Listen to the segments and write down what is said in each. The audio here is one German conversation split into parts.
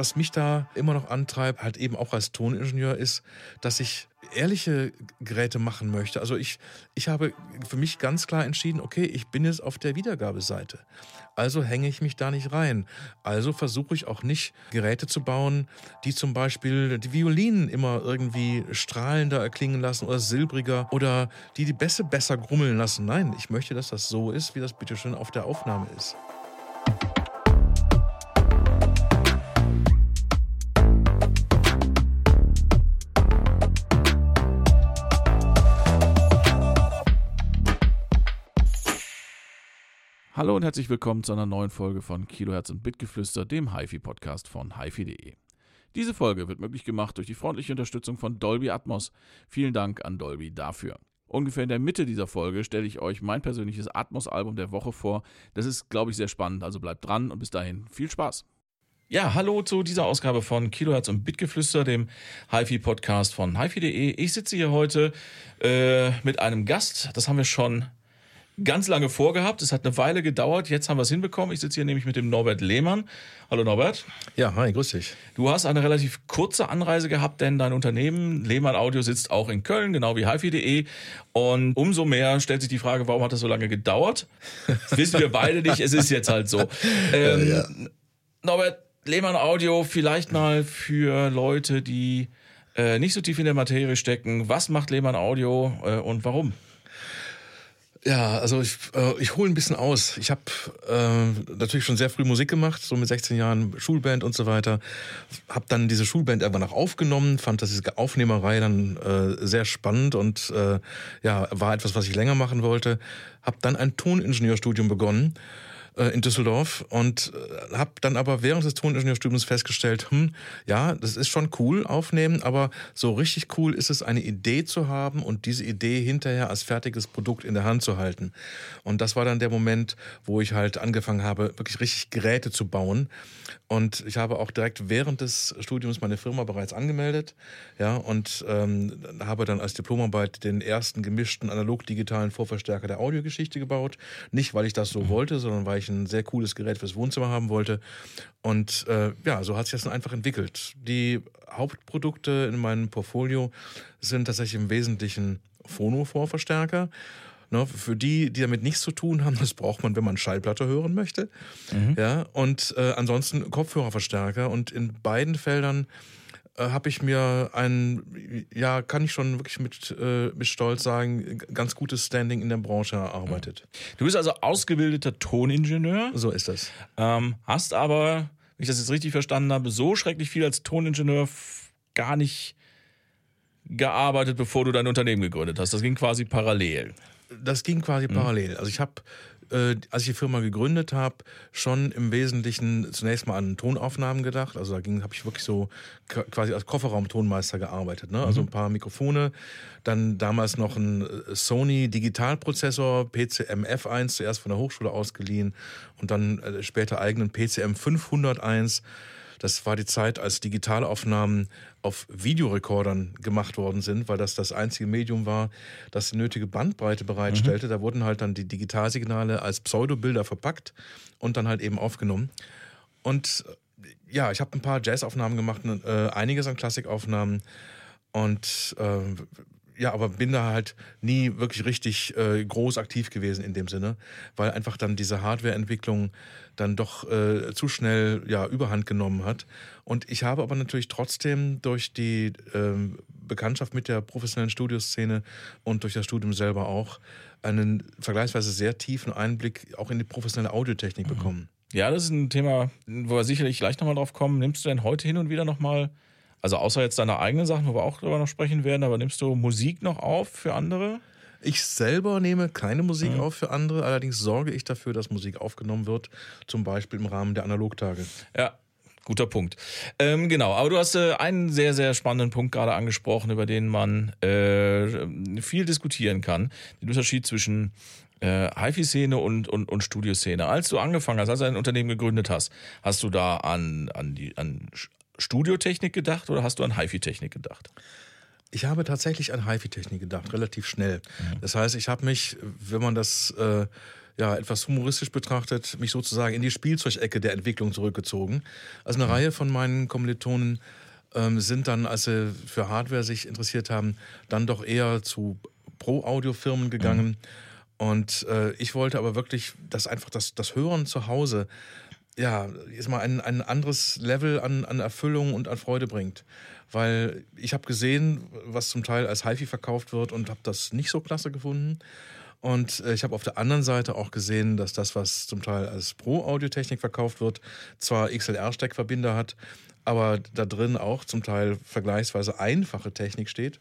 was mich da immer noch antreibt, halt eben auch als Toningenieur, ist, dass ich ehrliche Geräte machen möchte. Also ich, ich habe für mich ganz klar entschieden, okay, ich bin jetzt auf der Wiedergabeseite. Also hänge ich mich da nicht rein. Also versuche ich auch nicht Geräte zu bauen, die zum Beispiel die Violinen immer irgendwie strahlender erklingen lassen oder silbriger oder die die Bässe besser grummeln lassen. Nein, ich möchte, dass das so ist, wie das bitteschön auf der Aufnahme ist. Hallo und herzlich willkommen zu einer neuen Folge von Kilohertz und Bitgeflüster, dem HiFi-Podcast von HiFi.de. Diese Folge wird möglich gemacht durch die freundliche Unterstützung von Dolby Atmos. Vielen Dank an Dolby dafür. Ungefähr in der Mitte dieser Folge stelle ich euch mein persönliches Atmos-Album der Woche vor. Das ist, glaube ich, sehr spannend, also bleibt dran und bis dahin viel Spaß. Ja, hallo zu dieser Ausgabe von Kilohertz und Bitgeflüster, dem HiFi-Podcast von HiFi.de. Ich sitze hier heute äh, mit einem Gast, das haben wir schon ganz lange vorgehabt. Es hat eine Weile gedauert. Jetzt haben wir es hinbekommen. Ich sitze hier nämlich mit dem Norbert Lehmann. Hallo Norbert. Ja, hi, grüß dich. Du hast eine relativ kurze Anreise gehabt, denn dein Unternehmen Lehmann Audio sitzt auch in Köln, genau wie hifi.de. Und umso mehr stellt sich die Frage, warum hat das so lange gedauert? Das wissen wir beide nicht. Es ist jetzt halt so. Ähm, ja, ja. Norbert, Lehmann Audio, vielleicht mal für Leute, die äh, nicht so tief in der Materie stecken. Was macht Lehmann Audio äh, und warum? Ja, also ich, äh, ich hole ein bisschen aus. Ich habe äh, natürlich schon sehr früh Musik gemacht, so mit 16 Jahren Schulband und so weiter. Habe dann diese Schulband irgendwann noch aufgenommen, fand das diese Aufnehmerei dann äh, sehr spannend und äh, ja, war etwas, was ich länger machen wollte. Habe dann ein Toningenieurstudium begonnen in Düsseldorf und äh, habe dann aber während des Toningenieurstudiums festgestellt, hm, ja, das ist schon cool aufnehmen, aber so richtig cool ist es, eine Idee zu haben und diese Idee hinterher als fertiges Produkt in der Hand zu halten. Und das war dann der Moment, wo ich halt angefangen habe, wirklich richtig Geräte zu bauen. Und ich habe auch direkt während des Studiums meine Firma bereits angemeldet, ja, und ähm, habe dann als Diplomarbeit den ersten gemischten analog-digitalen Vorverstärker der Audiogeschichte gebaut. Nicht, weil ich das so mhm. wollte, sondern weil ich ein sehr cooles Gerät fürs Wohnzimmer haben wollte. Und äh, ja, so hat sich das dann einfach entwickelt. Die Hauptprodukte in meinem Portfolio sind tatsächlich im Wesentlichen Phono-Vorverstärker. Ne, für die, die damit nichts zu tun haben, das braucht man, wenn man Schallplatte hören möchte. Mhm. Ja, und äh, ansonsten Kopfhörerverstärker. Und in beiden Feldern äh, habe ich mir ein, ja, kann ich schon wirklich mit, äh, mit Stolz sagen, ganz gutes Standing in der Branche erarbeitet. Du bist also ausgebildeter Toningenieur. So ist das. Ähm, hast aber, wenn ich das jetzt richtig verstanden habe, so schrecklich viel als Toningenieur gar nicht gearbeitet, bevor du dein Unternehmen gegründet hast. Das ging quasi parallel. Das ging quasi mhm. parallel. Also ich habe äh, als ich die Firma gegründet habe, schon im Wesentlichen zunächst mal an Tonaufnahmen gedacht. Also da habe ich wirklich so quasi als Kofferraumtonmeister gearbeitet. Ne? Also mhm. ein paar Mikrofone, dann damals noch ein äh, Sony Digitalprozessor, PCM F1, zuerst von der Hochschule ausgeliehen und dann äh, später eigenen PCM 501 das war die Zeit, als Digitalaufnahmen auf Videorekordern gemacht worden sind, weil das das einzige Medium war, das die nötige Bandbreite bereitstellte. Mhm. Da wurden halt dann die Digitalsignale als Pseudobilder verpackt und dann halt eben aufgenommen. Und äh, ja, ich habe ein paar Jazzaufnahmen gemacht, äh, einiges an Klassikaufnahmen und äh, ja, aber bin da halt nie wirklich richtig äh, groß aktiv gewesen in dem Sinne, weil einfach dann diese Hardwareentwicklung dann doch äh, zu schnell ja überhand genommen hat. Und ich habe aber natürlich trotzdem durch die äh, Bekanntschaft mit der professionellen Studioszene und durch das Studium selber auch einen vergleichsweise sehr tiefen Einblick auch in die professionelle Audiotechnik mhm. bekommen. Ja, das ist ein Thema, wo wir sicherlich gleich nochmal drauf kommen. Nimmst du denn heute hin und wieder nochmal also außer jetzt deine eigenen Sachen, wo wir auch darüber noch sprechen werden, aber nimmst du Musik noch auf für andere? Ich selber nehme keine Musik mhm. auf für andere, allerdings sorge ich dafür, dass Musik aufgenommen wird, zum Beispiel im Rahmen der Analogtage. Ja, guter Punkt. Ähm, genau, aber du hast äh, einen sehr, sehr spannenden Punkt gerade angesprochen, über den man äh, viel diskutieren kann. Den Unterschied zwischen äh, HiFi-Szene und, und, und Studioszene. Als du angefangen hast, als du ein Unternehmen gegründet hast, hast du da an, an, die, an Studiotechnik gedacht oder hast du an HiFi-Technik gedacht? Ich habe tatsächlich an HiFi-Technik gedacht, relativ schnell. Mhm. Das heißt, ich habe mich, wenn man das äh, ja, etwas humoristisch betrachtet, mich sozusagen in die Spielzeugecke der Entwicklung zurückgezogen. Also eine mhm. Reihe von meinen Kommilitonen ähm, sind dann, als sie für Hardware sich interessiert haben, dann doch eher zu Pro-Audio-Firmen gegangen. Mhm. Und äh, ich wollte aber wirklich, dass einfach das, das Hören zu Hause ja, ist mal ein, ein anderes Level an, an Erfüllung und an Freude bringt. Weil ich habe gesehen, was zum Teil als HiFi verkauft wird und habe das nicht so klasse gefunden. Und äh, ich habe auf der anderen Seite auch gesehen, dass das, was zum Teil als Pro-Audiotechnik verkauft wird, zwar XLR-Steckverbinder hat, aber da drin auch zum Teil vergleichsweise einfache Technik steht.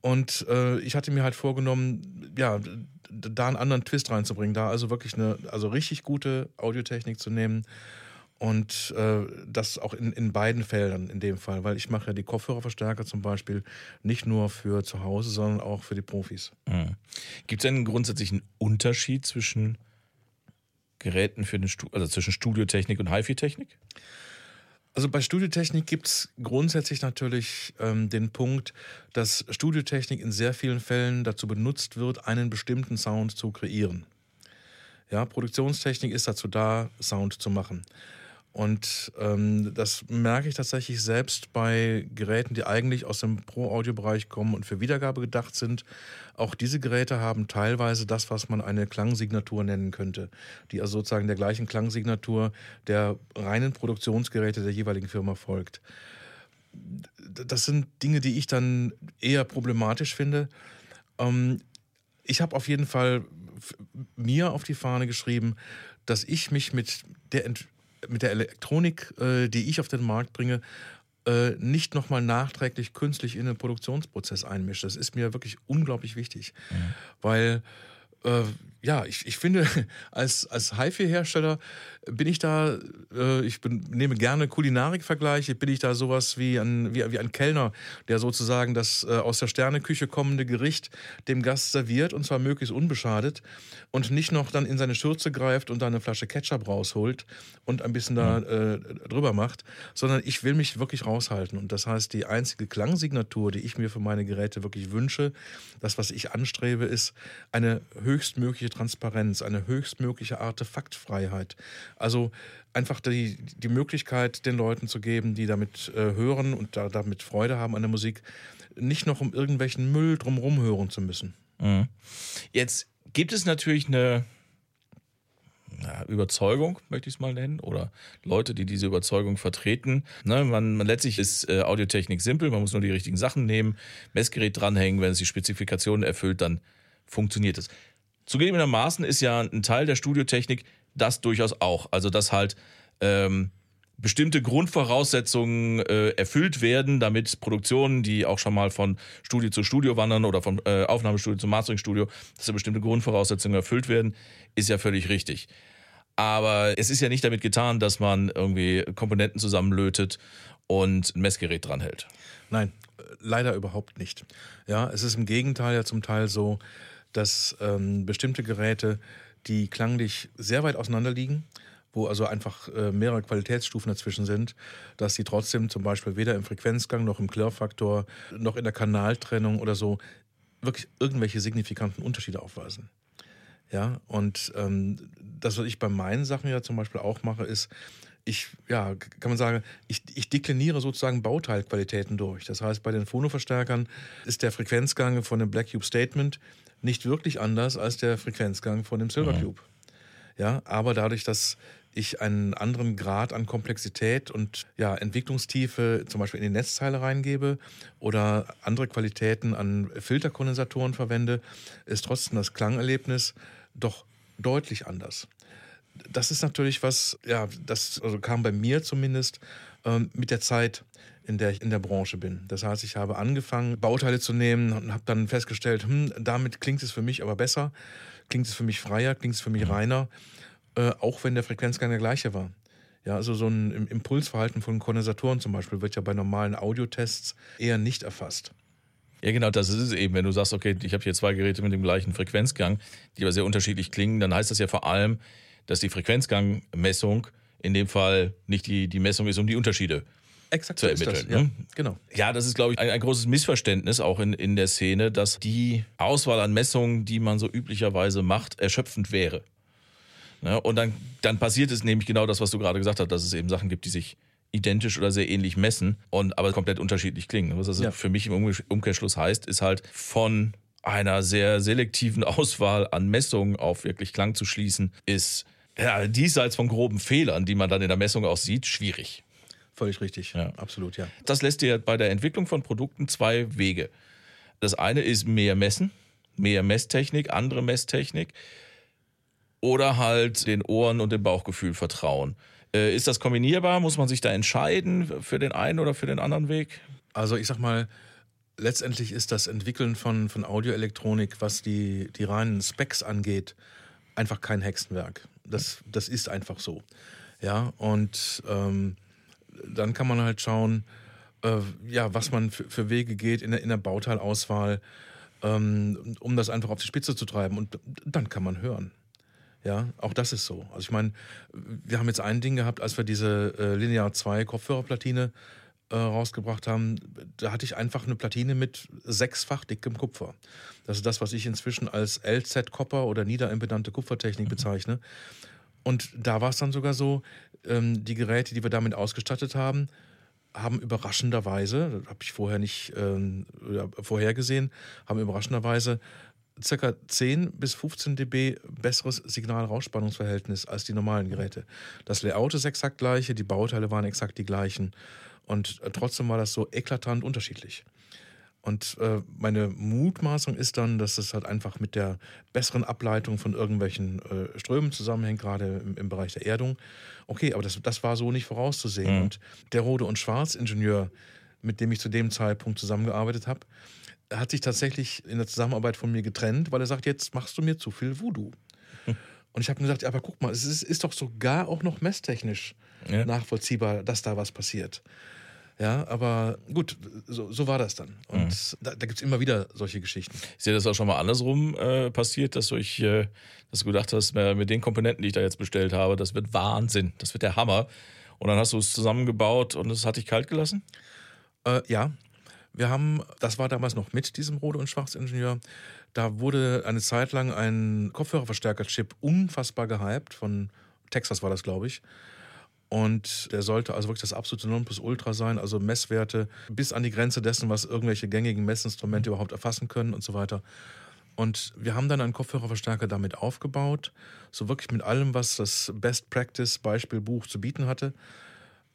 Und äh, ich hatte mir halt vorgenommen, ja, da einen anderen Twist reinzubringen, da also wirklich eine, also richtig gute Audiotechnik zu nehmen und äh, das auch in, in beiden Feldern in dem Fall, weil ich mache ja die Kopfhörerverstärker zum Beispiel nicht nur für zu Hause, sondern auch für die Profis. Mhm. Gibt es einen grundsätzlichen Unterschied zwischen Geräten für den Stu also zwischen Studiotechnik und HiFi-Technik? Also bei Studiotechnik gibt es grundsätzlich natürlich ähm, den Punkt, dass Studiotechnik in sehr vielen Fällen dazu benutzt wird, einen bestimmten Sound zu kreieren. Ja, Produktionstechnik ist dazu da, Sound zu machen. Und ähm, das merke ich tatsächlich selbst bei Geräten, die eigentlich aus dem Pro-Audio-Bereich kommen und für Wiedergabe gedacht sind. Auch diese Geräte haben teilweise das, was man eine Klangsignatur nennen könnte, die also sozusagen der gleichen Klangsignatur der reinen Produktionsgeräte der jeweiligen Firma folgt. Das sind Dinge, die ich dann eher problematisch finde. Ähm, ich habe auf jeden Fall mir auf die Fahne geschrieben, dass ich mich mit der Entwicklung mit der Elektronik, äh, die ich auf den Markt bringe, äh, nicht nochmal nachträglich künstlich in den Produktionsprozess einmische. Das ist mir wirklich unglaublich wichtig, mhm. weil äh, ja, ich, ich finde, als, als HiFi-Hersteller bin ich da, äh, ich bin, nehme gerne Kulinarik-Vergleiche, bin ich da sowas wie ein, wie, wie ein Kellner, der sozusagen das äh, aus der Sterneküche kommende Gericht dem Gast serviert und zwar möglichst unbeschadet und nicht noch dann in seine Schürze greift und da eine Flasche Ketchup rausholt und ein bisschen da äh, drüber macht, sondern ich will mich wirklich raushalten. Und das heißt, die einzige Klangsignatur, die ich mir für meine Geräte wirklich wünsche, das, was ich anstrebe, ist eine höchstmögliche Transparenz, eine höchstmögliche Artefaktfreiheit. Also einfach die, die Möglichkeit den Leuten zu geben, die damit äh, hören und da, damit Freude haben an der Musik, nicht noch um irgendwelchen Müll drumherum hören zu müssen. Mhm. Jetzt gibt es natürlich eine ja, Überzeugung, möchte ich es mal nennen, oder Leute, die diese Überzeugung vertreten. Ne, man, man, letztlich ist äh, Audiotechnik simpel, man muss nur die richtigen Sachen nehmen, Messgerät dranhängen, wenn es die Spezifikationen erfüllt, dann funktioniert es. Zugegebenermaßen ist ja ein Teil der Studiotechnik das durchaus auch. Also, dass halt ähm, bestimmte Grundvoraussetzungen äh, erfüllt werden, damit Produktionen, die auch schon mal von Studio zu Studio wandern oder von äh, Aufnahmestudio zu Masteringstudio, dass da bestimmte Grundvoraussetzungen erfüllt werden, ist ja völlig richtig. Aber es ist ja nicht damit getan, dass man irgendwie Komponenten zusammenlötet und ein Messgerät dranhält. Nein, leider überhaupt nicht. Ja, es ist im Gegenteil ja zum Teil so, dass ähm, bestimmte Geräte, die klanglich sehr weit auseinander liegen, wo also einfach äh, mehrere Qualitätsstufen dazwischen sind, dass sie trotzdem zum Beispiel weder im Frequenzgang noch im Klirrfaktor noch in der Kanaltrennung oder so wirklich irgendwelche signifikanten Unterschiede aufweisen. Ja, und ähm, das, was ich bei meinen Sachen ja zum Beispiel auch mache, ist, ich, ja, kann man sagen, ich, ich dekliniere sozusagen Bauteilqualitäten durch. Das heißt, bei den Phonoverstärkern ist der Frequenzgang von dem Black Cube Statement nicht wirklich anders als der Frequenzgang von dem Silver mhm. Cube. Ja, aber dadurch, dass ich einen anderen Grad an Komplexität und ja, Entwicklungstiefe zum Beispiel in die Netzteile reingebe oder andere Qualitäten an Filterkondensatoren verwende, ist trotzdem das Klangerlebnis doch deutlich anders. Das ist natürlich was, ja, das also kam bei mir zumindest ähm, mit der Zeit in der ich in der Branche bin. Das heißt, ich habe angefangen, Bauteile zu nehmen und habe dann festgestellt, hm, damit klingt es für mich aber besser, klingt es für mich freier, klingt es für mich reiner, äh, auch wenn der Frequenzgang der gleiche war. Ja, also so ein Impulsverhalten von Kondensatoren zum Beispiel wird ja bei normalen Audiotests eher nicht erfasst. Ja, genau, das ist es eben. Wenn du sagst, okay, ich habe hier zwei Geräte mit dem gleichen Frequenzgang, die aber sehr unterschiedlich klingen, dann heißt das ja vor allem, dass die Frequenzgangmessung in dem Fall nicht die, die Messung ist, um die Unterschiede Exakt zu ermitteln. Das, ne? ja, genau. Ja, das ist, glaube ich, ein, ein, großes Missverständnis auch in, in der Szene, dass die Auswahl an Messungen, die man so üblicherweise macht, erschöpfend wäre. Ne? Und dann, dann passiert es nämlich genau das, was du gerade gesagt hast, dass es eben Sachen gibt, die sich identisch oder sehr ähnlich messen und aber komplett unterschiedlich klingen. Was das ja. für mich im Umkehrschluss heißt, ist halt von einer sehr selektiven Auswahl an Messungen auf wirklich Klang zu schließen, ist ja, diesseits von groben Fehlern, die man dann in der Messung auch sieht, schwierig. Völlig richtig, ja. absolut, ja. Das lässt dir bei der Entwicklung von Produkten zwei Wege. Das eine ist mehr Messen, mehr Messtechnik, andere Messtechnik oder halt den Ohren und dem Bauchgefühl vertrauen. Äh, ist das kombinierbar? Muss man sich da entscheiden für den einen oder für den anderen Weg? Also ich sag mal, letztendlich ist das Entwickeln von, von Audioelektronik, was die, die reinen Specs angeht, einfach kein Hexenwerk. Das, das ist einfach so. Ja, und ähm, dann kann man halt schauen, äh, ja, was man für, für, Wege geht in der, in der Bauteilauswahl, ähm, um das einfach auf die Spitze zu treiben. Und dann kann man hören. Ja, auch das ist so. Also ich meine, wir haben jetzt ein Ding gehabt, als wir diese äh, Linear 2 Kopfhörerplatine äh, rausgebracht haben, da hatte ich einfach eine Platine mit sechsfach dickem Kupfer. Das ist das, was ich inzwischen als LZ-Copper oder niederimpedante Kupfertechnik bezeichne. Und da war es dann sogar so, ähm, die Geräte, die wir damit ausgestattet haben, haben überraschenderweise, das habe ich vorher nicht ähm, vorhergesehen, haben überraschenderweise ca. 10 bis 15 dB besseres Signal-Rausspannungsverhältnis als die normalen Geräte. Das Layout ist exakt gleiche, die Bauteile waren exakt die gleichen und äh, trotzdem war das so eklatant unterschiedlich. Und äh, meine Mutmaßung ist dann, dass es halt einfach mit der besseren Ableitung von irgendwelchen äh, Strömen zusammenhängt, gerade im, im, Bereich der Erdung. Okay, aber das, das war so nicht vorauszusehen. Mhm. Und der Rode- und Schwarz-Ingenieur, mit dem ich zu dem Zeitpunkt zusammengearbeitet habe, hat sich tatsächlich in der Zusammenarbeit von mir getrennt, weil er sagt, jetzt machst du mir zu viel Voodoo. Hm. Und ich habe mir gesagt, aber guck mal, es ist, ist, doch sogar auch noch messtechnisch ja. nachvollziehbar, dass da was passiert. Ja, aber gut, so, so war das dann. Und mhm. da, da gibt es immer wieder solche Geschichten. Ist dir das auch schon mal andersrum äh, passiert, dass du, ich, äh, dass du gedacht hast, mit den Komponenten, die ich da jetzt bestellt habe, das wird Wahnsinn, das wird der Hammer. Und dann hast du es zusammengebaut und es hat dich kalt gelassen? Äh, ja, wir haben, das war damals noch mit diesem Rode- und Schwarzingenieur, da wurde eine Zeit lang ein Kopfhörerverstärker-Chip unfassbar gehypt, von Texas war das, glaube ich. Und der sollte also wirklich das absolute Nonplusultra sein, also Messwerte bis an die Grenze dessen, was irgendwelche gängigen Messinstrumente überhaupt erfassen können und so weiter. Und wir haben dann einen Kopfhörerverstärker damit aufgebaut, so wirklich mit allem, was das Best Practice Beispielbuch zu bieten hatte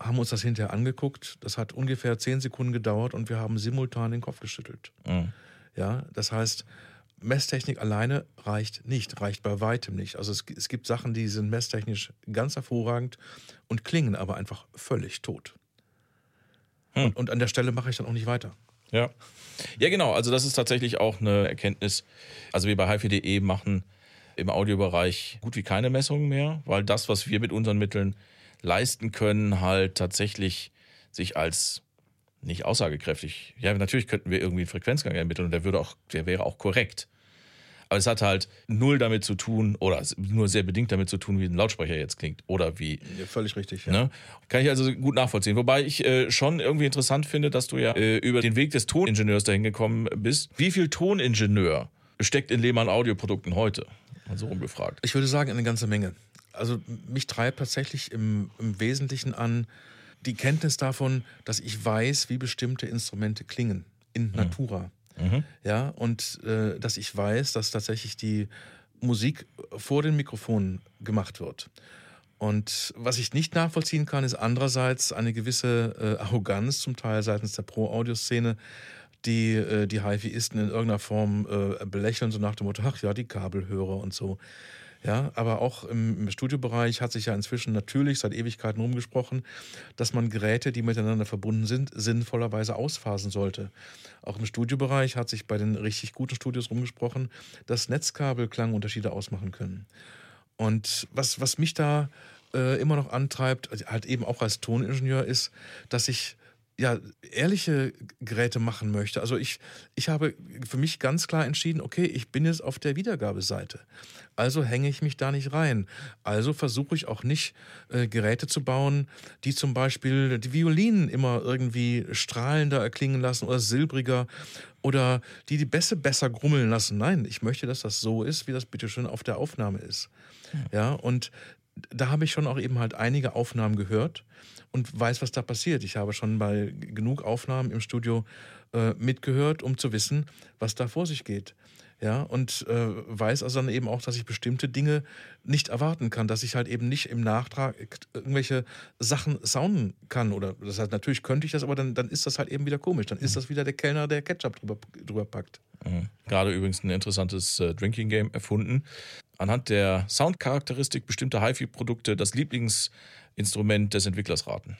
haben uns das hinterher angeguckt. Das hat ungefähr zehn Sekunden gedauert und wir haben simultan den Kopf geschüttelt. Mhm. Ja, das heißt, Messtechnik alleine reicht nicht, reicht bei weitem nicht. Also es, es gibt Sachen, die sind messtechnisch ganz hervorragend und klingen aber einfach völlig tot. Hm. Und, und, an der Stelle mache ich dann auch nicht weiter. Ja. Ja, genau. Also das ist tatsächlich auch eine Erkenntnis. Also wir bei HiFi.de machen im Audiobereich gut wie keine Messungen mehr, weil das, was wir mit unseren Mitteln leisten können, halt tatsächlich sich als nicht aussagekräftig. Ja, natürlich könnten wir irgendwie einen Frequenzgang ermitteln und der würde auch, der wäre auch korrekt. Aber es hat halt null damit zu tun oder nur sehr bedingt damit zu tun, wie ein Lautsprecher jetzt klingt oder wie. Ja, völlig richtig. Ja. Ne? Kann ich also gut nachvollziehen. Wobei ich äh, schon irgendwie interessant finde, dass du ja äh, über den Weg des Toningenieurs dahin gekommen bist. Wie viel Toningenieur steckt in Lehmann Audioprodukten heute? Also rumgefragt. Ich würde sagen, eine ganze Menge also mich treibt tatsächlich im, im Wesentlichen an die Kenntnis davon, dass ich weiß, wie bestimmte Instrumente klingen in mhm. Natura. Mhm. Ja, und äh, dass ich weiß, dass tatsächlich die Musik vor den Mikrofonen gemacht wird. Und was ich nicht nachvollziehen kann, ist andererseits eine gewisse äh, Arroganz, zum Teil seitens der Pro-Audio-Szene, die äh, die HiFi-Isten in irgendeiner Form äh, belächeln, so nach dem Motto, ach ja, die Kabelhörer und so. Ja, aber auch im, Studiobereich hat sich ja inzwischen natürlich seit Ewigkeiten rumgesprochen, dass man Geräte, die miteinander verbunden sind, sinnvollerweise ausphasen sollte. Auch im Studiobereich hat sich bei den richtig guten Studios rumgesprochen, dass Netzkabel Klangunterschiede ausmachen können. Und was, was mich da äh, immer noch antreibt, also halt eben auch als Toningenieur, ist, dass ich ja, ehrliche Geräte machen möchte. Also ich, ich habe für mich ganz klar entschieden, okay, ich bin jetzt auf der Wiedergabeseite. Also hänge ich mich da nicht rein. Also versuche ich auch nicht äh, Geräte zu bauen, die zum Beispiel die Violinen immer irgendwie strahlender erklingen lassen oder silbriger oder die die Bässe besser grummeln lassen. Nein, ich möchte, dass das so ist, wie das bitteschön auf der Aufnahme ist. Ja, und da habe ich schon auch eben halt einige Aufnahmen gehört und weiß, was da passiert. Ich habe schon bei genug Aufnahmen im Studio äh, mitgehört, um zu wissen, was da vor sich geht. Ja, und äh, weiß also dann eben auch, dass ich bestimmte Dinge nicht erwarten kann, dass ich halt eben nicht im Nachtrag irgendwelche Sachen sounden kann. Oder das heißt, natürlich könnte ich das, aber dann, dann ist das halt eben wieder komisch. Dann ist das wieder der Kellner, der Ketchup drüber, drüber packt. Mhm. Gerade übrigens ein interessantes äh, Drinking Game erfunden. Anhand der Soundcharakteristik bestimmter HiFi-Produkte das Lieblingsinstrument des Entwicklers raten.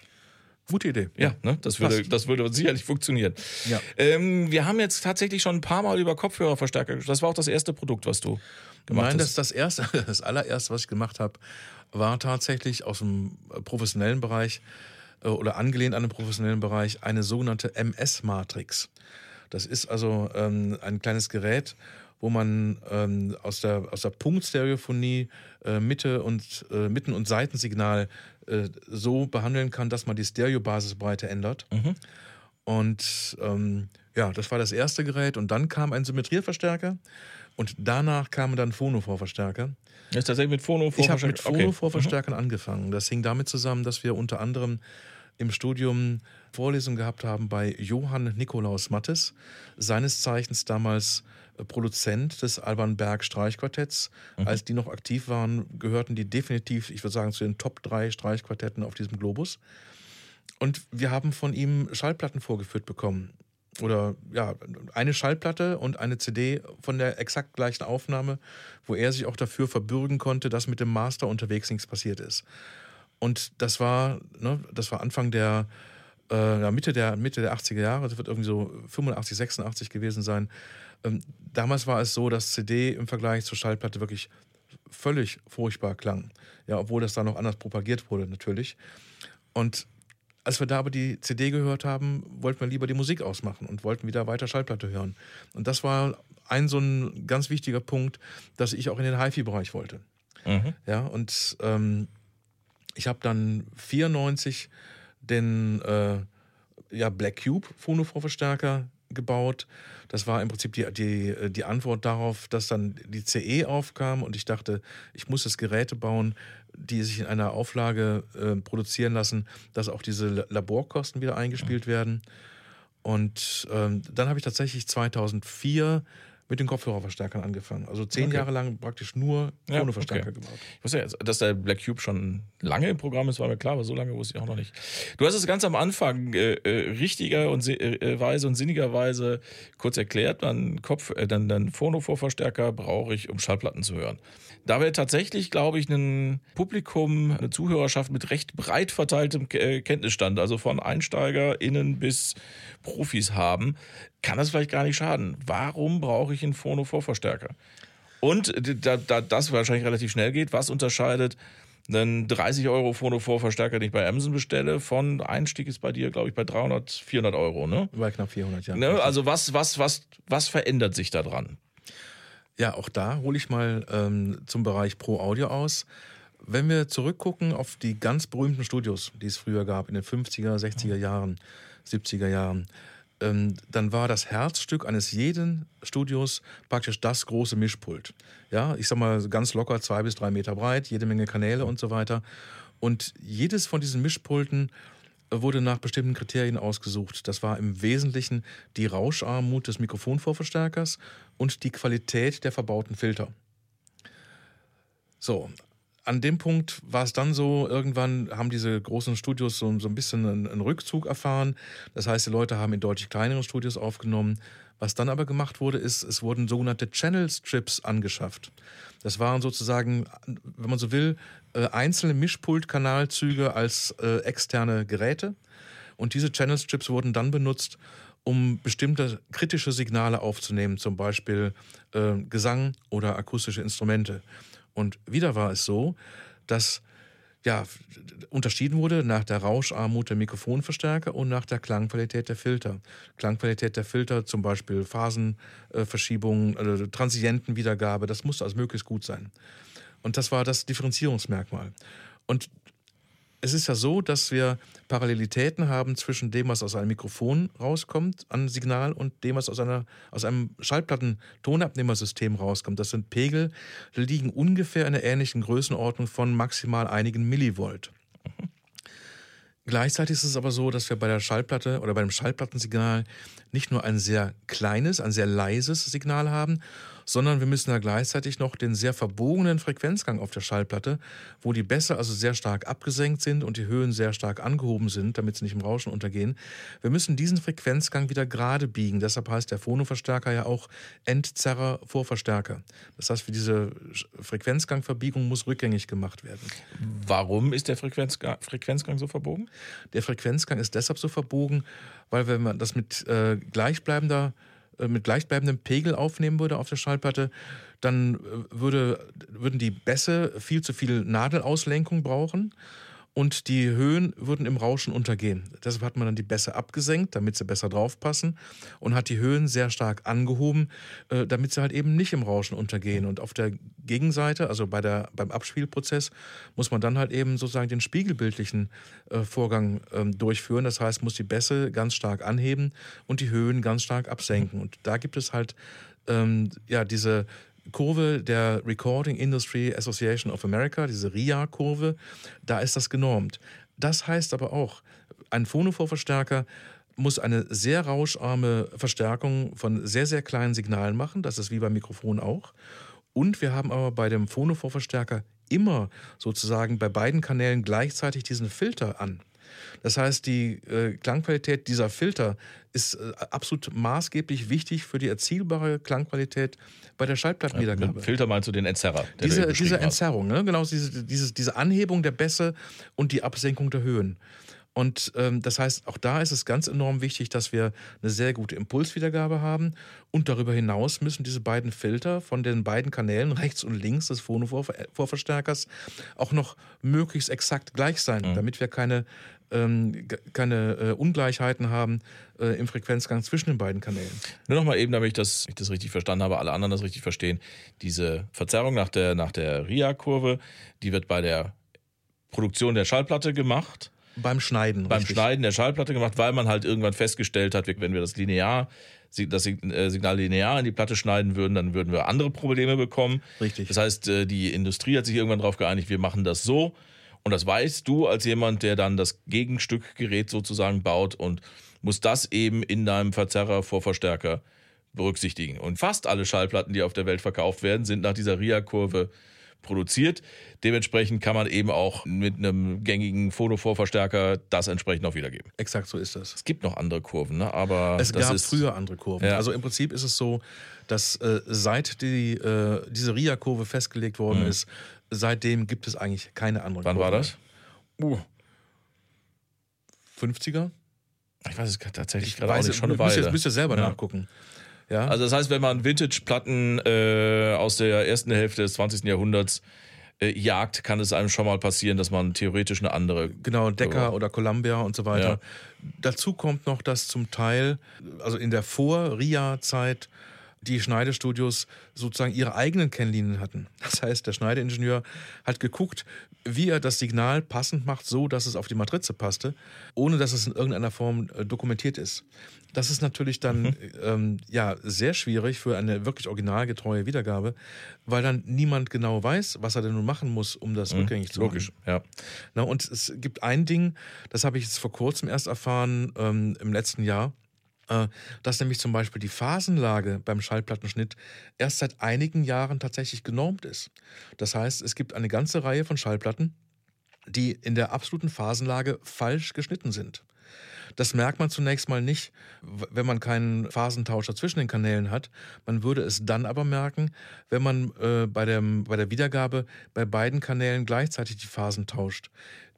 Gute Idee. Ja, ne? das, würde, das würde sicherlich funktionieren. Ja. Ähm, wir haben jetzt tatsächlich schon ein paar Mal über Kopfhörerverstärker gesprochen. Das war auch das erste Produkt, was du gemacht Nein, hast. Nein, das, das erste, das allererste, was ich gemacht habe, war tatsächlich aus dem professionellen Bereich äh, oder angelehnt an den professionellen Bereich eine sogenannte MS-Matrix. Das ist also ähm, ein kleines Gerät, wo man ähm, aus der, aus der Punktstereophonie äh, Mitte und, äh, Mitten- und Seitensignal äh, so behandeln kann, dass man die Stereobasisbreite ändert. Mhm. Und ähm, ja, das war das erste Gerät. Und dann kam ein Symmetrierverstärker und danach kamen dann Phono-Vorverstärker. Ist tatsächlich mit Phono-Vorverstärkern? Ich habe mit Phono-Vorverstärkern okay. angefangen. Das hing damit zusammen, dass wir unter anderem im Studium Vorlesungen gehabt haben bei Johann Nikolaus Mattes, seines Zeichens damals Produzent des Alban Berg Streichquartetts. Mhm. Als die noch aktiv waren, gehörten die definitiv, ich würde sagen, zu den Top 3 Streichquartetten auf diesem Globus. Und wir haben von ihm Schallplatten vorgeführt bekommen. Oder ja, eine Schallplatte und eine CD von der exakt gleichen Aufnahme, wo er sich auch dafür verbürgen konnte, dass mit dem Master unterwegs nichts passiert ist. Und das war, ne, das war Anfang der, äh, Mitte der, Mitte der 80er Jahre, das wird irgendwie so 85, 86 gewesen sein. Ähm, damals war es so, dass CD im Vergleich zur Schallplatte wirklich völlig furchtbar klang. Ja, obwohl das da noch anders propagiert wurde, natürlich. Und als wir da aber die CD gehört haben, wollten wir lieber die Musik ausmachen und wollten wieder weiter Schallplatte hören. Und das war ein so ein ganz wichtiger Punkt, dass ich auch in den HiFi-Bereich wollte. Mhm. Ja, und ähm, ich habe dann 94 den äh, ja, Black Cube Phonovorverstärker gebaut. Das war im Prinzip die, die, die Antwort darauf, dass dann die CE aufkam und ich dachte, ich muss das Geräte bauen, die sich in einer Auflage äh, produzieren lassen, dass auch diese Laborkosten wieder eingespielt werden. Und ähm, dann habe ich tatsächlich 2004 mit den Kopfhörerverstärkern angefangen. Also zehn okay. Jahre lang praktisch nur ja, ohne Verstärker okay. gebaut. Ich wusste ja, dass der Black Cube schon lange im Programm ist, war mir klar, aber so lange wusste ich auch noch nicht. Du hast es ganz am Anfang äh, äh richtiger und äh, Weise und sinnigerweise kurz erklärt, dann Kopf, äh, dann, dann Phono-Vorverstärker brauche ich, um Schallplatten zu hören. Da wir tatsächlich, glaube ich, ein Publikum, eine Zuhörerschaft mit recht breit verteiltem äh, Kenntnisstand, also von EinsteigerInnen bis Profis haben, kann das vielleicht gar nicht schaden. Warum brauche ich einen Phono-Vorverstärker? Und da, da das wahrscheinlich relativ schnell geht, was unterscheidet einen 30 Euro Phono-Vorverstärker, den ich bei Amazon bestelle, von Einstieg ist bei dir, glaube ich, bei 300, 400 Euro, ne? Bei knapp 400, ja. Ne? Also was, was, was, was verändert sich da dran? Ja, auch da hole ich mal ähm, zum Bereich Pro Audio aus. Wenn wir zurückgucken auf die ganz berühmten Studios, die es früher gab, in den 50er, 60er Jahren, 70er Jahren, ähm, dann war das Herzstück eines jeden Studios praktisch das große Mischpult. Ja, ich sag mal ganz locker zwei bis drei Meter breit, jede Menge Kanäle und so weiter. Und jedes von diesen Mischpulten wurde nach bestimmten Kriterien ausgesucht. Das war im Wesentlichen die Rauscharmut des Mikrofonvorverstärkers und die Qualität der verbauten Filter. So, an dem Punkt war es dann so, irgendwann haben diese großen Studios so, so ein bisschen einen, einen, Rückzug erfahren. Das heißt, die Leute haben in deutlich kleineren Studios aufgenommen. Was dann aber gemacht wurde, ist, es wurden sogenannte Channel Strips angeschafft. Das waren sozusagen, wenn man so will, äh, einzelne Mischpultkanalzüge als äh, externe Geräte. Und diese Channel Strips wurden dann benutzt, um bestimmte kritische Signale aufzunehmen, zum Beispiel äh, Gesang oder akustische Instrumente. Und wieder war es so, dass ja, unterschieden wurde nach der Rauscharmut der Mikrofonverstärker und nach der Klangqualität der Filter. Klangqualität der Filter, zum Beispiel Phasenverschiebung, äh, Transientenwiedergabe, das musste also möglichst gut sein. Und das war das Differenzierungsmerkmal. Und es ist ja so, dass wir Parallelitäten haben zwischen dem, was aus einem Mikrofon rauskommt an Signal und dem, was aus, einer, aus einem Schallplatten-Tonabnehmersystem rauskommt. Das sind Pegel, die liegen ungefähr in der ähnlichen Größenordnung von maximal einigen Millivolt. Gleichzeitig ist es aber so, dass wir bei der Schallplatte oder beim Schallplattensignal nicht nur ein sehr kleines, ein sehr leises Signal haben, sondern wir müssen da gleichzeitig noch den sehr verbogenen Frequenzgang auf der Schallplatte, wo die Bässe also sehr stark abgesenkt sind und die Höhen sehr stark angehoben sind, damit sie nicht im Rauschen untergehen. Wir müssen diesen Frequenzgang wieder gerade biegen. Deshalb heißt der Phonoverstärker ja auch Endzerrer Vorverstärker. Das heißt, für diese Frequenzgangverbiegung muss rückgängig gemacht werden. Warum ist der Frequenzgang, Frequenzgang so verbogen? Der Frequenzgang ist deshalb so verbogen, weil wenn man das mit äh, gleichbleibender äh, mit gleichbleibendem Pegel aufnehmen würde auf der Schallplatte, dann äh, würde, würden die Bässe viel zu viel Nadelauslenkung brauchen und die Höhen würden im Rauschen untergehen. Deshalb hat man dann die Bässe abgesenkt, damit sie besser draufpassen und hat die Höhen sehr stark angehoben, äh, damit sie halt eben nicht im Rauschen untergehen. Und auf der Gegenseite, also bei der, beim Abspielprozess, muss man dann halt eben sozusagen den spiegelbildlichen äh, Vorgang ähm, durchführen. Das heißt, muss die Bässe ganz stark anheben und die Höhen ganz stark absenken. Und da gibt es halt ähm, ja diese Kurve der Recording Industry Association of America, diese RIA-Kurve, da ist das genormt. Das heißt aber auch, ein Phonovorverstärker muss eine sehr rauscharme Verstärkung von sehr, sehr kleinen Signalen machen. Das ist wie beim Mikrofon auch. Und wir haben aber bei dem Phonovorverstärker immer sozusagen bei beiden Kanälen gleichzeitig diesen Filter an. Das heißt, die äh, Klangqualität dieser Filter ist äh, absolut maßgeblich wichtig für die erzielbare Klangqualität bei der Schallplattenwiedergabe. Ja, Filter meinst du den Entzerrer? Diese, diese Entzerrung, ne? genau, diese, diese, diese Anhebung der Bässe und die Absenkung der Höhen. Und ähm, das heißt, auch da ist es ganz enorm wichtig, dass wir eine sehr gute Impulswiedergabe haben. Und darüber hinaus müssen diese beiden Filter von den beiden Kanälen rechts und links des Phonovorverstärkers auch noch möglichst exakt gleich sein, mhm. damit wir keine ähm, keine äh, Ungleichheiten haben äh, im Frequenzgang zwischen den beiden Kanälen. Nur noch mal eben, damit ich das, ich das richtig verstanden habe, alle anderen das richtig verstehen. Diese Verzerrung nach der, nach der RIA-Kurve, die wird bei der Produktion der Schallplatte gemacht. Beim Schneiden. Beim richtig. Schneiden der Schallplatte gemacht, weil man halt irgendwann festgestellt hat, wenn wir das linear das äh, Signal linear in die Platte schneiden würden, dann würden wir andere Probleme bekommen. Richtig. Das heißt, äh, die Industrie hat sich irgendwann darauf geeinigt, wir machen das so. Und das weißt du als jemand, der dann das Gegenstückgerät sozusagen baut und muss das eben in deinem Verzerrer vor Verstärker berücksichtigen. Und fast alle Schallplatten, die auf der Welt verkauft werden, sind nach dieser RIA-Kurve produziert. Dementsprechend kann man eben auch mit einem gängigen Phonovorverstärker das entsprechend auch wiedergeben. Exakt so ist das. Es gibt noch andere Kurven, ne? aber es gab früher andere Kurven. Ja. Also im Prinzip ist es so, dass äh, seit die, äh, diese RIA-Kurve festgelegt worden mhm. ist, seitdem gibt es eigentlich keine andere Wann Kurve. war das? Uh. 50er? Ich weiß es tatsächlich gerade auch nicht, schon eine Weile. Müsst ihr, müsst ihr selber ja. nachgucken. Ja? Also das heißt, wenn man Vintage-Platten äh, aus der ersten Hälfte des 20. Jahrhunderts äh, jagt, kann es einem schon mal passieren, dass man theoretisch eine andere... Genau, Decker oder Columbia und so weiter. Ja. Dazu kommt noch, dass zum Teil, also in der Vor-RIA-Zeit, die Schneidestudios sozusagen ihre eigenen Kennlinien hatten. Das heißt, der Schneideingenieur hat geguckt, wie er das Signal passend macht, so dass es auf die Matrize passte, ohne dass es in irgendeiner Form äh, dokumentiert ist. Das ist natürlich dann mhm. ähm, ja sehr schwierig für eine wirklich originalgetreue Wiedergabe, weil dann niemand genau weiß, was er denn nun machen muss, um das mhm. rückgängig zu Logisch, machen. Logisch, ja. Na, und es gibt ein Ding, das habe ich jetzt vor kurzem erst erfahren, ähm, im letzten Jahr dass nämlich zum Beispiel die Phasenlage beim Schallplattenschnitt erst seit einigen Jahren tatsächlich genormt ist. Das heißt, es gibt eine ganze Reihe von Schallplatten, die in der absoluten Phasenlage falsch geschnitten sind. Das merkt man zunächst mal nicht, wenn man keinen Phasentauscher zwischen den Kanälen hat. Man würde es dann aber merken, wenn man äh, bei, dem, bei der Wiedergabe bei beiden Kanälen gleichzeitig die Phasen tauscht.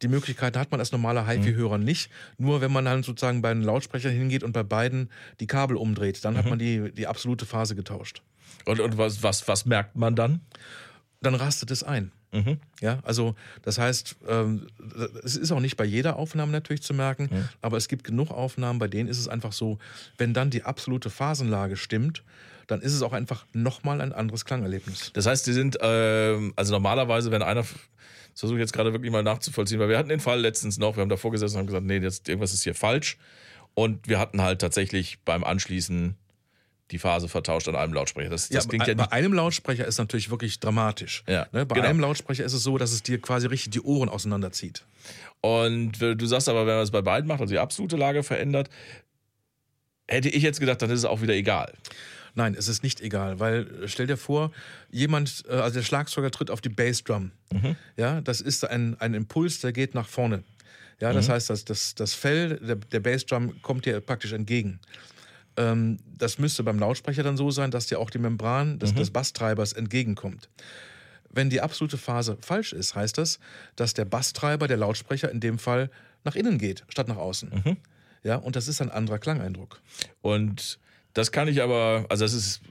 Die Möglichkeit hat man als normaler HiFi-Hörer mhm. nicht. Nur wenn man dann sozusagen bei den Lautsprechern hingeht und bei beiden die Kabel umdreht, dann mhm. hat man die, die absolute Phase getauscht. Und, und was, was, was merkt man dann? Dann rastet es ein. Mhm. Ja, also das heißt, ähm, es ist auch nicht bei jeder Aufnahme natürlich zu merken, mhm. aber es gibt genug Aufnahmen, bei denen ist es einfach so, wenn dann die absolute Phasenlage stimmt, dann ist es auch einfach nochmal ein anderes Klangerlebnis. Das heißt, die sind, äh, also normalerweise, wenn einer, das versuche ich jetzt gerade wirklich mal nachzuvollziehen, weil wir hatten den Fall letztens noch, wir haben davor gesessen und haben gesagt, nee, jetzt, irgendwas ist hier falsch. Und wir hatten halt tatsächlich beim Anschließen die Phase vertauscht an einem Lautsprecher. Das, das ja, klingt ja bei einem Lautsprecher ist natürlich wirklich dramatisch. Ja, ne? Bei genau. einem Lautsprecher ist es so, dass es dir quasi richtig die Ohren auseinanderzieht. Und du sagst aber, wenn man es bei beiden macht, also die absolute Lage verändert, hätte ich jetzt gedacht, dann ist es auch wieder egal. Nein, es ist nicht egal, weil äh, stell dir vor, jemand, äh, also der Schlagzeuger tritt auf die Bassdrum. Mhm. Ja, das ist ein, ein Impuls, der geht nach vorne. Ja, das mhm. heißt, das, das, das Fell der, der Bassdrum kommt dir praktisch entgegen. Ähm, das müsste beim Lautsprecher dann so sein, dass dir auch die Membran des, mhm. des Basstreibers entgegenkommt. Wenn die absolute Phase falsch ist, heißt das, dass der Basstreiber, der Lautsprecher in dem Fall nach innen geht, statt nach außen. Mhm. Ja, und das ist ein anderer Klangeindruck. Und das kann ich aber, also das ist,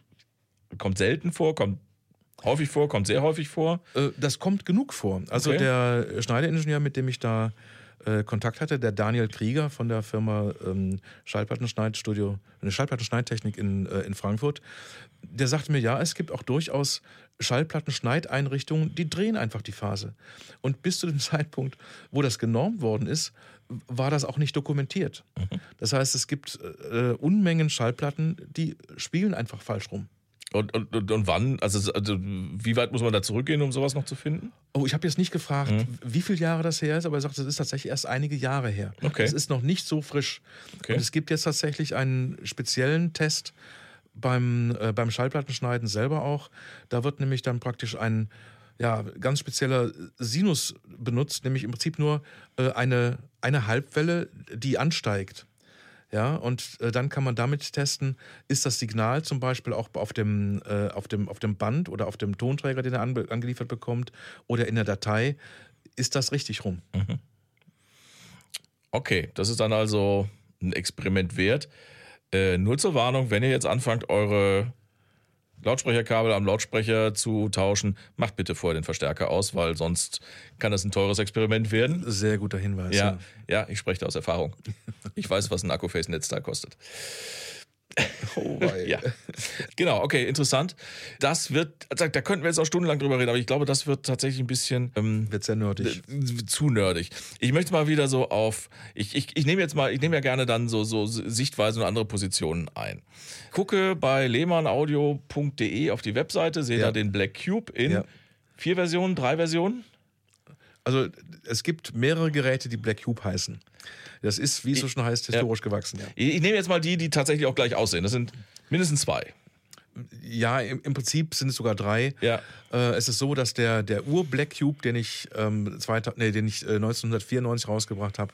kommt selten vor, kommt häufig vor, kommt sehr häufig vor. Äh, das kommt genug vor. Also okay. der Schneideringenieur, mit dem ich da äh, Kontakt hatte, der Daniel Krieger von der Firma ähm, Schallplattenschneidstudio, eine Schallplattenschneidtechnik in, äh, in Frankfurt, der sagte mir, ja, es gibt auch durchaus Schallplattenschneideinrichtungen, die drehen einfach die Phase. Und bis zu dem Zeitpunkt, wo das genormt worden ist, war das auch nicht dokumentiert. Mhm. Das heißt, es gibt äh, Unmengen Schallplatten, die spielen einfach falsch rum. Und, und, und, wann? Also, also, wie weit muss man da zurückgehen, um sowas noch zu finden? Oh, ich habe jetzt nicht gefragt, mhm. wie viele Jahre das her ist, aber er sagt, das ist tatsächlich erst einige Jahre her. Okay. Es ist noch nicht so frisch. Okay. Und es gibt jetzt tatsächlich einen speziellen Test beim, äh, beim Schallplattenschneiden selber auch. Da wird nämlich dann praktisch ein ja, ganz spezieller Sinus benutzt, nämlich im Prinzip nur äh, eine, eine Halbwelle, die ansteigt. Ja, und äh, dann kann man damit testen, ist das Signal zum Beispiel auch auf dem, äh, auf dem, auf dem Band oder auf dem Tonträger, den er an, angeliefert bekommt, oder in der Datei, ist das richtig rum. Mhm. Okay, das ist dann also ein Experiment wert. Äh, nur zur Warnung, wenn ihr jetzt anfangt, eure Lautsprecherkabel am Lautsprecher zu tauschen, macht bitte vorher den Verstärker aus, weil sonst kann das ein teures Experiment werden. Sehr guter Hinweis. Ja, ja, ich spreche da aus Erfahrung. Ich weiß, was ein Akkuface-Netzteil kostet. Oh, ja. Genau, okay, interessant. Das wird, da könnten wir jetzt auch stundenlang drüber reden, aber ich glaube, das wird tatsächlich ein bisschen. Ähm, wird sehr nerdig. Zu nerdig. Ich möchte mal wieder so auf. Ich, ich, ich nehme jetzt mal, ich nehme ja gerne dann so, so Sichtweisen und andere Positionen ein. Gucke bei lehmannaudio.de auf die Webseite, sehe ja. da den Black Cube in ja. vier Versionen, drei Versionen. Also es gibt mehrere Geräte, die Black Cube heißen. Das ist, wie es so schon heißt, historisch ja. gewachsen. Ja. Ich, nehme jetzt mal die, die tatsächlich auch gleich aussehen. Das sind mindestens zwei. Ja, im, im, Prinzip sind es sogar drei. Ja. Äh, es ist so, dass der, der Ur-Black Cube, den ich, ähm, zweita, nee, den ich äh, 1994 rausgebracht habe,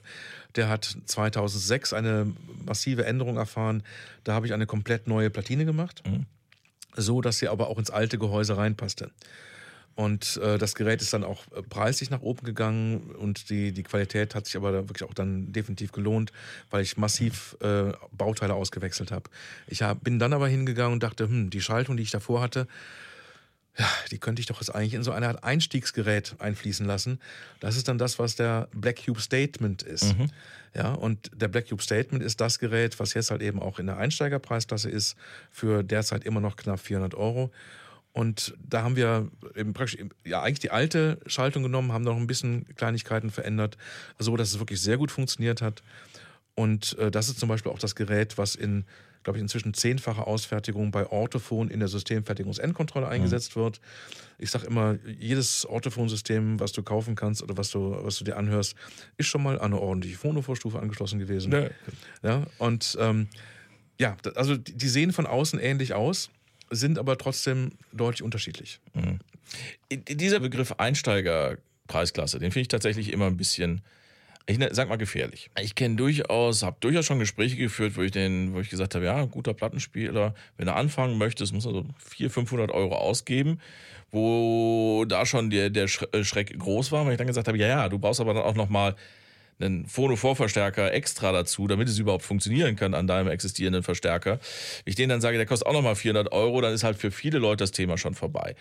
der hat 2006 eine massive Änderung erfahren. Da habe ich eine komplett neue Platine gemacht, mhm. so dass sie aber auch ins alte Gehäuse reinpasste. Und äh, das Gerät ist dann auch äh, preislich nach oben gegangen und die, die Qualität hat sich aber wirklich auch dann definitiv gelohnt, weil ich massiv äh, Bauteile ausgewechselt habe. Ich hab, bin dann aber hingegangen und dachte, hm, die Schaltung, die ich davor hatte, ja, die könnte ich doch jetzt eigentlich in so eine Art Einstiegsgerät einfließen lassen. Das ist dann das, was der Black Cube Statement ist. Mhm. Ja, und der Black Cube Statement ist das Gerät, was jetzt halt eben auch in der Einsteigerpreisklasse ist, für derzeit immer noch knapp 400 Euro. Und da haben wir eben praktisch ja eigentlich die alte Schaltung genommen, haben noch ein bisschen Kleinigkeiten verändert, so dass es wirklich sehr gut funktioniert hat. Und äh, das ist zum Beispiel auch das Gerät, was in, glaube ich, inzwischen zehnfacher Ausfertigung bei Orthophon in der Systemfertigungsendkontrolle mhm. eingesetzt mhm. wird. Ich sage immer, jedes Orthophon-System, was du kaufen kannst oder was du, was du dir anhörst, ist schon mal an eine ordentliche Phonovorstufe angeschlossen gewesen. Nee. Ja, und ähm, ja, also die sehen von außen ähnlich aus sind aber trotzdem deutlich unterschiedlich. Mhm. Dieser Begriff Einsteigerpreisklasse, den finde ich tatsächlich immer ein bisschen, ich ne, sag mal gefährlich. Ich kenne durchaus, habe durchaus schon Gespräche geführt, wo ich den, wo ich gesagt habe, ja, guter Plattenspieler, wenn er anfangen möchte, muss er so 400, 500 Euro ausgeben, wo da schon der, der äh, Schreck groß war, weil ich dann gesagt habe, ja, ja, du baust aber dann auch noch mal einen Phono-Vorverstärker extra dazu, damit es überhaupt funktionieren kann an deinem existierenden Verstärker. Wenn ich denen dann sage, der kostet auch nochmal 400 Euro, dann ist halt für viele Leute das Thema schon vorbei.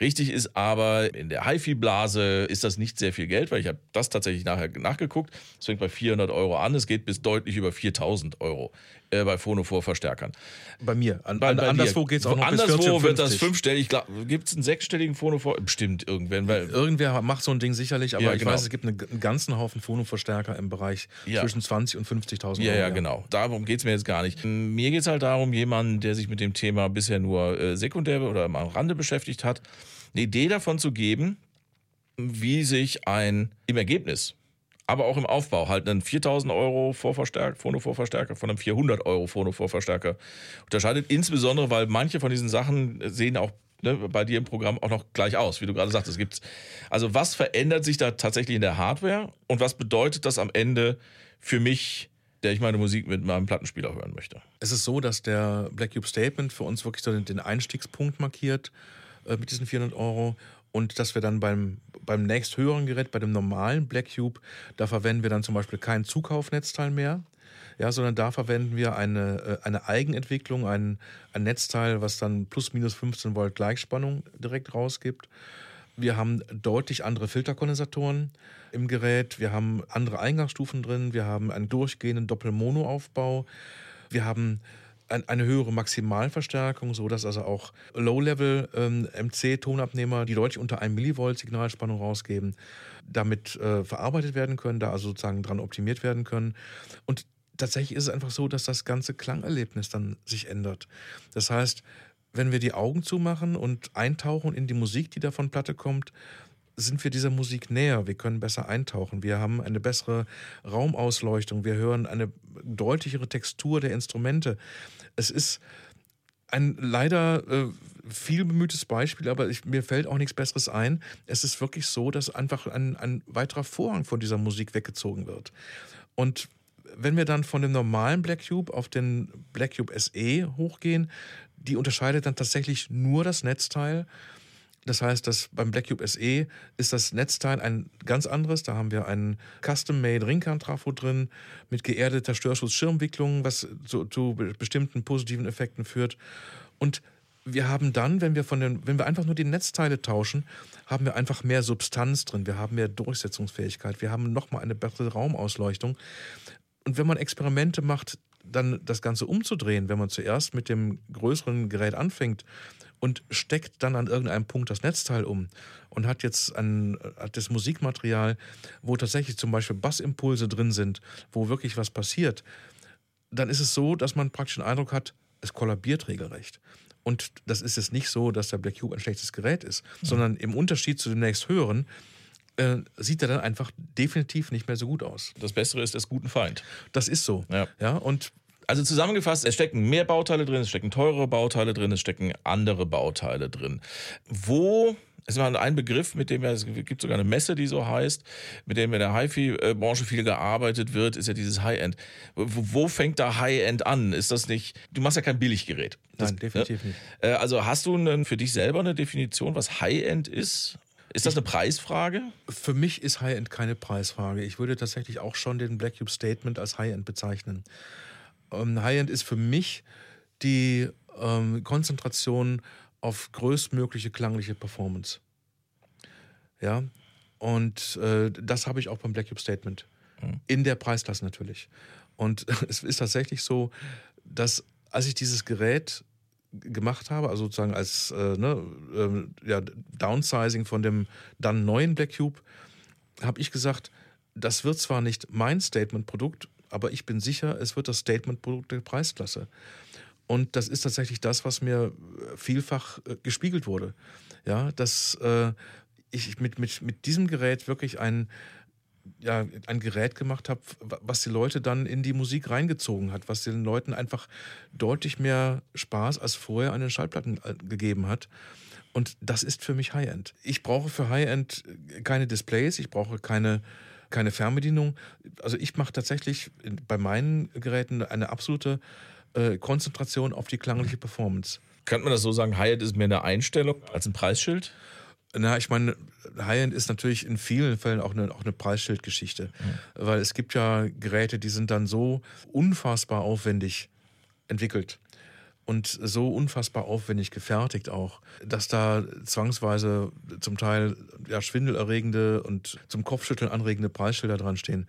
Richtig ist aber, in der HiFi-Blase ist das nicht sehr viel Geld, weil ich habe das tatsächlich nachher nachgeguckt. Es fängt bei 400 Euro an, es geht bis deutlich über 4000 Euro äh, bei Phono-Vorverstärkern. Bei mir. An, bei, bei anderswo geht es auch noch anderswo bis 40, wird das fünfstellig. Gibt es einen sechsstelligen Phono-Vor... Bestimmt irgendwann. Weil Irgendwer macht so ein Ding sicherlich, aber ja, ich genau. weiß, es gibt einen, einen ganzen Haufen Phono-Verstärker im Bereich ja. zwischen 20 und 50.000 Euro. Ja, ja, genau. Darum geht es mir jetzt gar nicht. Mir geht es halt darum, jemanden, der sich mit dem Thema bisher nur äh, sekundär oder am Rande beschäftigt hat, eine Idee davon zu geben, wie sich ein im Ergebnis aber auch im Aufbau halt einen 4000 Euro Vorverstärker, Phono-Vorverstärker von einem 400 Euro Phono-Vorverstärker unterscheidet. Insbesondere, weil manche von diesen Sachen sehen auch ne, bei dir im Programm auch noch gleich aus, wie du gerade sagst. Es gibt also was verändert sich da tatsächlich in der Hardware und was bedeutet das am Ende für mich? der ich meine Musik mit meinem Plattenspieler hören möchte. Es ist so, dass der Black Cube Statement für uns wirklich so den Einstiegspunkt markiert äh, mit diesen 400 Euro und dass wir dann beim, beim nächsthöheren Gerät, bei dem normalen Black Cube, da verwenden wir dann zum Beispiel kein Zukaufnetzteil mehr, ja, sondern da verwenden wir eine, äh, eine Eigenentwicklung, ein, ein Netzteil, was dann plus minus 15 Volt Gleichspannung direkt rausgibt. Wir haben deutlich andere Filterkondensatoren im Gerät. Wir haben andere Eingangsstufen drin. Wir haben einen durchgehenden Doppelmono-Aufbau. Wir haben eine höhere Maximalverstärkung, so dass also auch Low-Level ähm, die deutlich unter 1 Millivolt Signalspannung rausgeben, damit äh, verarbeitet werden können, da also sozusagen dran optimiert werden können. Und tatsächlich ist es einfach so, dass das ganze Klangerlebnis dann sich ändert. Das heißt, wenn wir die Augen zumachen und eintauchen in die Musik, die da von Platte kommt, sind wir dieser Musik näher, wir können besser eintauchen, wir haben eine bessere Raumausleuchtung, wir hören eine deutlichere Textur der Instrumente. Es ist ein leider äh, viel bemühtes Beispiel, aber ich, mir fällt auch nichts Besseres ein. Es ist wirklich so, dass einfach ein, ein weiterer Vorhang von dieser Musik weggezogen wird. Und wenn wir dann von dem normalen Black Cube auf den Black Cube SE hochgehen, die unterscheidet dann tatsächlich nur das Netzteil. Das heißt, dass beim Black Cube SE ist das Netzteil ein ganz anderes. Da haben wir einen Custom-Made Ringkern-Trafo drin mit geerdeter Störschutz-Schirmwicklung, was zu, zu, bestimmten positiven Effekten führt. Und wir haben dann, wenn wir von den, wenn wir einfach nur die Netzteile tauschen, haben wir einfach mehr Substanz drin. Wir haben mehr Durchsetzungsfähigkeit. Wir haben nochmal eine bessere Raumausleuchtung. Und wenn man Experimente macht, dann das Ganze umzudrehen, wenn man zuerst mit dem größeren Gerät anfängt und steckt dann an irgendeinem Punkt das Netzteil um und hat jetzt ein, hat das Musikmaterial, wo tatsächlich zum Beispiel Bassimpulse drin sind, wo wirklich was passiert, dann ist es so, dass man praktisch den Eindruck hat, es kollabiert regelrecht. Und das ist jetzt nicht so, dass der Black Cube ein schlechtes Gerät ist, mhm. sondern im Unterschied zu dem nächst höheren äh, sieht er dann einfach definitiv nicht mehr so gut aus. Das Bessere ist des guten Feind. Das ist so. Ja. ja und also zusammengefasst, es stecken mehr Bauteile drin, es stecken teure Bauteile drin, es stecken andere Bauteile drin. Wo es war ein Begriff, mit dem wir, es gibt sogar eine Messe, die so heißt, mit dem in der HiFi-Branche viel gearbeitet wird, ist ja dieses High-End. Wo, wo, fängt da High-End an? Ist das nicht, du machst ja kein Billiggerät. Das, Nein, definitiv nicht. Äh, also hast du einen, für dich selber eine Definition, was High-End ist? Ist das eine Preisfrage? Für mich ist High-End keine Preisfrage. Ich würde tatsächlich auch schon den Black Cube Statement als High-End bezeichnen. Ähm, High-End ist für mich die ähm, Konzentration auf größtmögliche klangliche Performance. Ja, und äh, das habe ich auch beim Black Cube Statement. Mhm. In der Preisklasse natürlich. Und es ist tatsächlich so, dass als ich dieses Gerät gemacht habe, also sozusagen als äh, ne, äh, ja, Downsizing von dem dann neuen Black Cube, habe ich gesagt, das wird zwar nicht mein Statement-Produkt, aber ich bin sicher, es wird das Statement-Produkt der Preisklasse. Und das ist tatsächlich das, was mir vielfach äh, gespiegelt wurde. Ja, dass äh, ich mit, mit, mit diesem Gerät wirklich ein, ja, ein Gerät gemacht habe, was die Leute dann in die Musik reingezogen hat, was den Leuten einfach deutlich mehr Spaß als vorher an den Schallplatten äh, gegeben hat. Und das ist für mich High-End. Ich brauche für High-End keine Displays, ich brauche keine keine Fernbedienung. Also ich mache tatsächlich bei meinen Geräten eine absolute äh, Konzentration auf die klangliche Performance. Könnte man das so sagen, Hyatt ist mehr eine Einstellung als ein Preisschild? Na, ich meine, High-End ist natürlich in vielen Fällen auch eine, auch eine Preisschildgeschichte. Mhm. Weil es gibt ja Geräte, die sind dann so unfassbar aufwendig entwickelt und so unfassbar aufwendig gefertigt auch, dass da zwangsweise zum Teil ja, schwindelerregende und zum Kopfschütteln anregende Preisschilder dran stehen.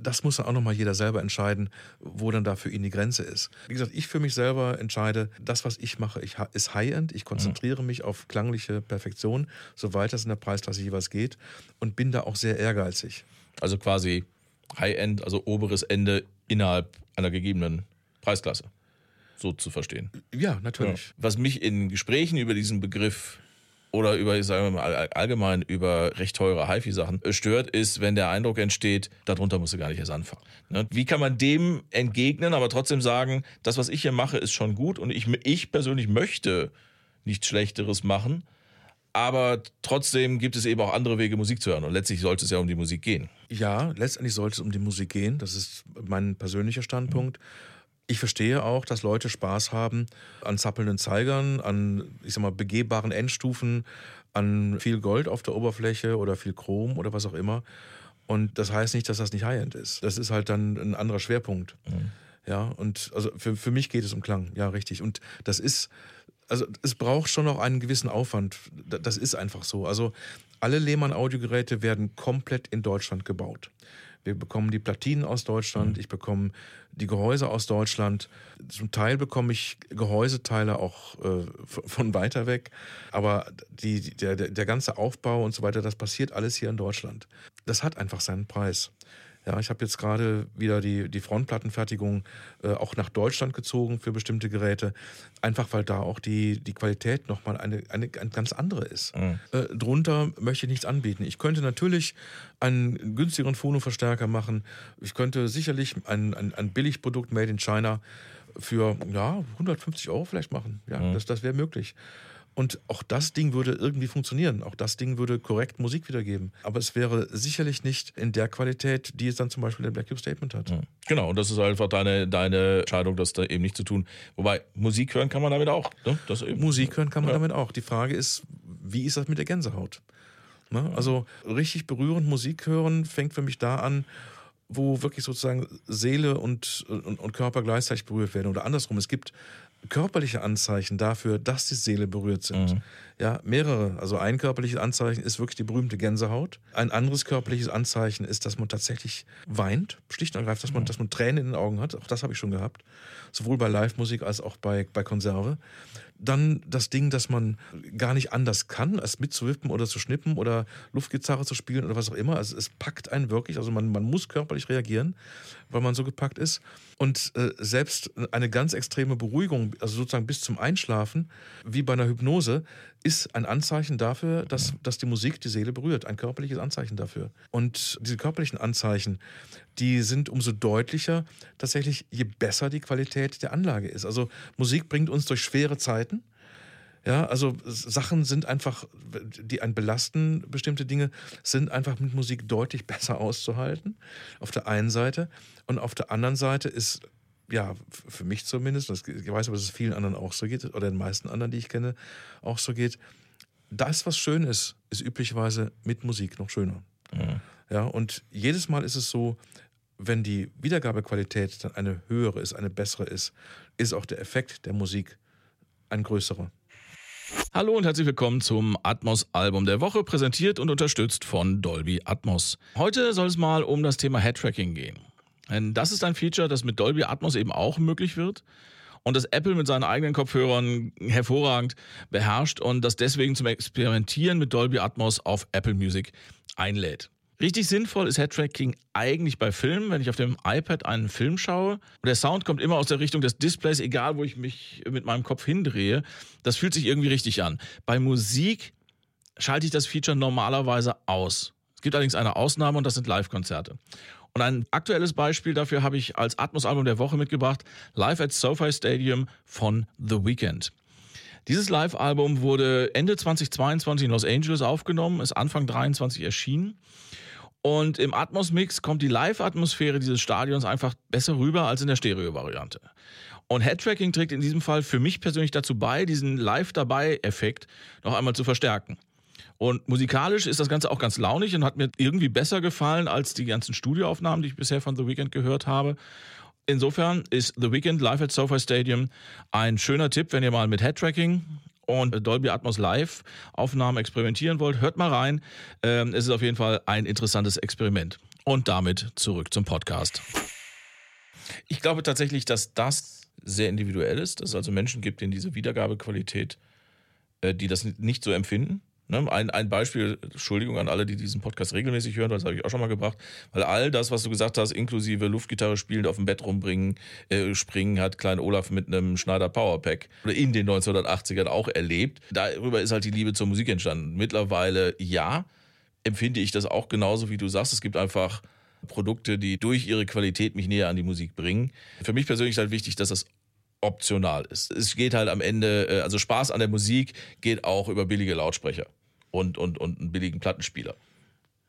Das muss dann auch nochmal jeder selber entscheiden, wo dann da für ihn die Grenze ist. Wie gesagt, ich für mich selber entscheide, das, was ich mache, ich, ist High-End. Ich konzentriere mich auf klangliche Perfektion, soweit das in der Preisklasse jeweils geht und bin da auch sehr ehrgeizig. Also quasi High-End, also oberes Ende innerhalb einer gegebenen Preisklasse so zu verstehen. Ja, natürlich. Ja. Was mich in Gesprächen über diesen Begriff oder über, sagen wir mal, allgemein über recht teure HiFi-Sachen stört, ist, wenn der Eindruck entsteht, darunter musst du gar nicht erst anfangen. Ne? Wie kann man dem entgegnen, aber trotzdem sagen, das, was ich hier mache, ist schon gut und ich, ich persönlich möchte nichts Schlechteres machen, aber trotzdem gibt es eben auch andere Wege, Musik zu hören und letztlich sollte es ja um die Musik gehen. Ja, letztendlich sollte es um die Musik gehen, das ist mein persönlicher Standpunkt. Mhm. Ich verstehe auch, dass Leute Spaß haben an zappelnden Zeigern, an, ich sag mal, begehbaren Endstufen, an viel Gold auf der Oberfläche oder viel Chrom oder was auch immer. Und das heißt nicht, dass das nicht High-End ist. Das ist halt dann ein anderer Schwerpunkt. Mhm. Ja, und also für, für mich geht es um Klang, ja, richtig. Und das ist, also es braucht schon noch einen gewissen Aufwand. Das ist einfach so. Also alle Lehmann-Audiogeräte werden komplett in Deutschland gebaut. Wir bekommen die Platinen aus Deutschland, mhm. ich bekomme die Gehäuse aus Deutschland. Zum Teil bekomme ich Gehäuseteile auch äh, von weiter weg. Aber die, der, der ganze Aufbau und so weiter, das passiert alles hier in Deutschland. Das hat einfach seinen Preis. Ja, ich habe jetzt gerade wieder die, die Frontplattenfertigung äh, auch nach Deutschland gezogen für bestimmte Geräte, einfach weil da auch die, die Qualität nochmal eine, eine, eine ganz andere ist. Mhm. Äh, drunter möchte ich nichts anbieten. Ich könnte natürlich einen günstigeren Phono-Verstärker machen. Ich könnte sicherlich ein, ein, ein Billigprodukt made in China für ja, 150 Euro vielleicht machen. Ja, mhm. das, das wäre möglich. Und auch das Ding würde irgendwie funktionieren. Auch das Ding würde korrekt Musik wiedergeben. Aber es wäre sicherlich nicht in der Qualität, die es dann zum Beispiel der Black Cube Statement hat. Ja. Genau, und das ist einfach deine, deine Entscheidung, das da eben nicht zu tun. Wobei, Musik hören kann man damit auch. Ne? Das eben. Musik hören kann man ja. damit auch. Die Frage ist, wie ist das mit der Gänsehaut? Ne? Also richtig berührend Musik hören fängt für mich da an, wo wirklich sozusagen Seele und, und, und Körper gleichzeitig berührt werden. Oder andersrum, es gibt körperliche Anzeichen dafür, dass die Seele berührt sind. Mhm. Ja, mehrere. Also ein körperliches Anzeichen ist wirklich die berühmte Gänsehaut. Ein anderes körperliches Anzeichen ist, dass man tatsächlich weint, schlicht und ergreifend, dass man, dass man Tränen in den Augen hat. Auch das habe ich schon gehabt. Sowohl bei Live-Musik als auch bei, bei Konserve. Dann das Ding, dass man gar nicht anders kann, als mitzuwippen oder zu schnippen oder Luftgitarre zu spielen oder was auch immer. Also es packt einen wirklich, also man, man muss körperlich reagieren, weil man so gepackt ist. Und äh, selbst eine ganz extreme Beruhigung, also sozusagen bis zum Einschlafen, wie bei einer Hypnose, ist ein Anzeichen dafür, dass, dass die Musik die Seele berührt. Ein körperliches Anzeichen dafür. Und diese körperlichen Anzeichen, die sind umso deutlicher tatsächlich, je besser die Qualität der Anlage ist. Also Musik bringt uns durch schwere Zeiten. Ja, also Sachen sind einfach, die einen belasten, bestimmte Dinge sind einfach mit Musik deutlich besser auszuhalten. Auf der einen Seite. Und auf der anderen Seite ist, ja, für mich zumindest, ich weiß aber, dass es vielen anderen auch so geht, oder den meisten anderen, die ich kenne, auch so geht. Das, was schön ist, ist üblicherweise mit Musik noch schöner. Mhm. Ja, und jedes Mal ist es so, wenn die Wiedergabequalität dann eine höhere ist, eine bessere ist, ist auch der Effekt der Musik ein größerer. Hallo und herzlich willkommen zum Atmos Album der Woche, präsentiert und unterstützt von Dolby Atmos. Heute soll es mal um das Thema Headtracking gehen. Denn das ist ein Feature, das mit Dolby Atmos eben auch möglich wird und das Apple mit seinen eigenen Kopfhörern hervorragend beherrscht und das deswegen zum Experimentieren mit Dolby Atmos auf Apple Music einlädt. Richtig sinnvoll ist Headtracking eigentlich bei Filmen, wenn ich auf dem iPad einen Film schaue und der Sound kommt immer aus der Richtung des Displays, egal wo ich mich mit meinem Kopf hindrehe. Das fühlt sich irgendwie richtig an. Bei Musik schalte ich das Feature normalerweise aus. Es gibt allerdings eine Ausnahme und das sind Live-Konzerte. Und ein aktuelles Beispiel dafür habe ich als Atmos-Album der Woche mitgebracht, Live at SoFi Stadium von The Weeknd. Dieses Live-Album wurde Ende 2022 in Los Angeles aufgenommen, ist Anfang 2023 erschienen und im Atmos-Mix kommt die Live-Atmosphäre dieses Stadions einfach besser rüber als in der Stereo-Variante. Und Headtracking trägt in diesem Fall für mich persönlich dazu bei, diesen Live-Dabei-Effekt noch einmal zu verstärken. Und musikalisch ist das Ganze auch ganz launig und hat mir irgendwie besser gefallen als die ganzen Studioaufnahmen, die ich bisher von The Weeknd gehört habe. Insofern ist The Weeknd live at SoFi Stadium ein schöner Tipp, wenn ihr mal mit Headtracking und Dolby Atmos Live Aufnahmen experimentieren wollt. Hört mal rein. Ähm, es ist auf jeden Fall ein interessantes Experiment. Und damit zurück zum Podcast. Ich glaube tatsächlich, dass das sehr individuell ist, dass es also Menschen gibt, denen diese Wiedergabequalität, äh, die das nicht so empfinden. Ne? Ein, ein Beispiel, Entschuldigung an alle, die diesen Podcast regelmäßig hören, das habe ich auch schon mal gebracht, weil all das, was du gesagt hast, inklusive Luftgitarre spielend auf dem Bett rumbringen, äh, springen, hat Klein Olaf mit einem Schneider Powerpack oder in den 1980ern auch erlebt. Darüber ist halt die Liebe zur Musik entstanden. Mittlerweile ja, empfinde ich das auch genauso, wie du sagst. Es gibt einfach Produkte, die durch ihre Qualität mich näher an die Musik bringen. Für mich persönlich ist halt wichtig, dass das optional ist. Es geht halt am Ende, äh, also Spaß an der Musik geht auch über billige Lautsprecher und, und, und einen billigen Plattenspieler.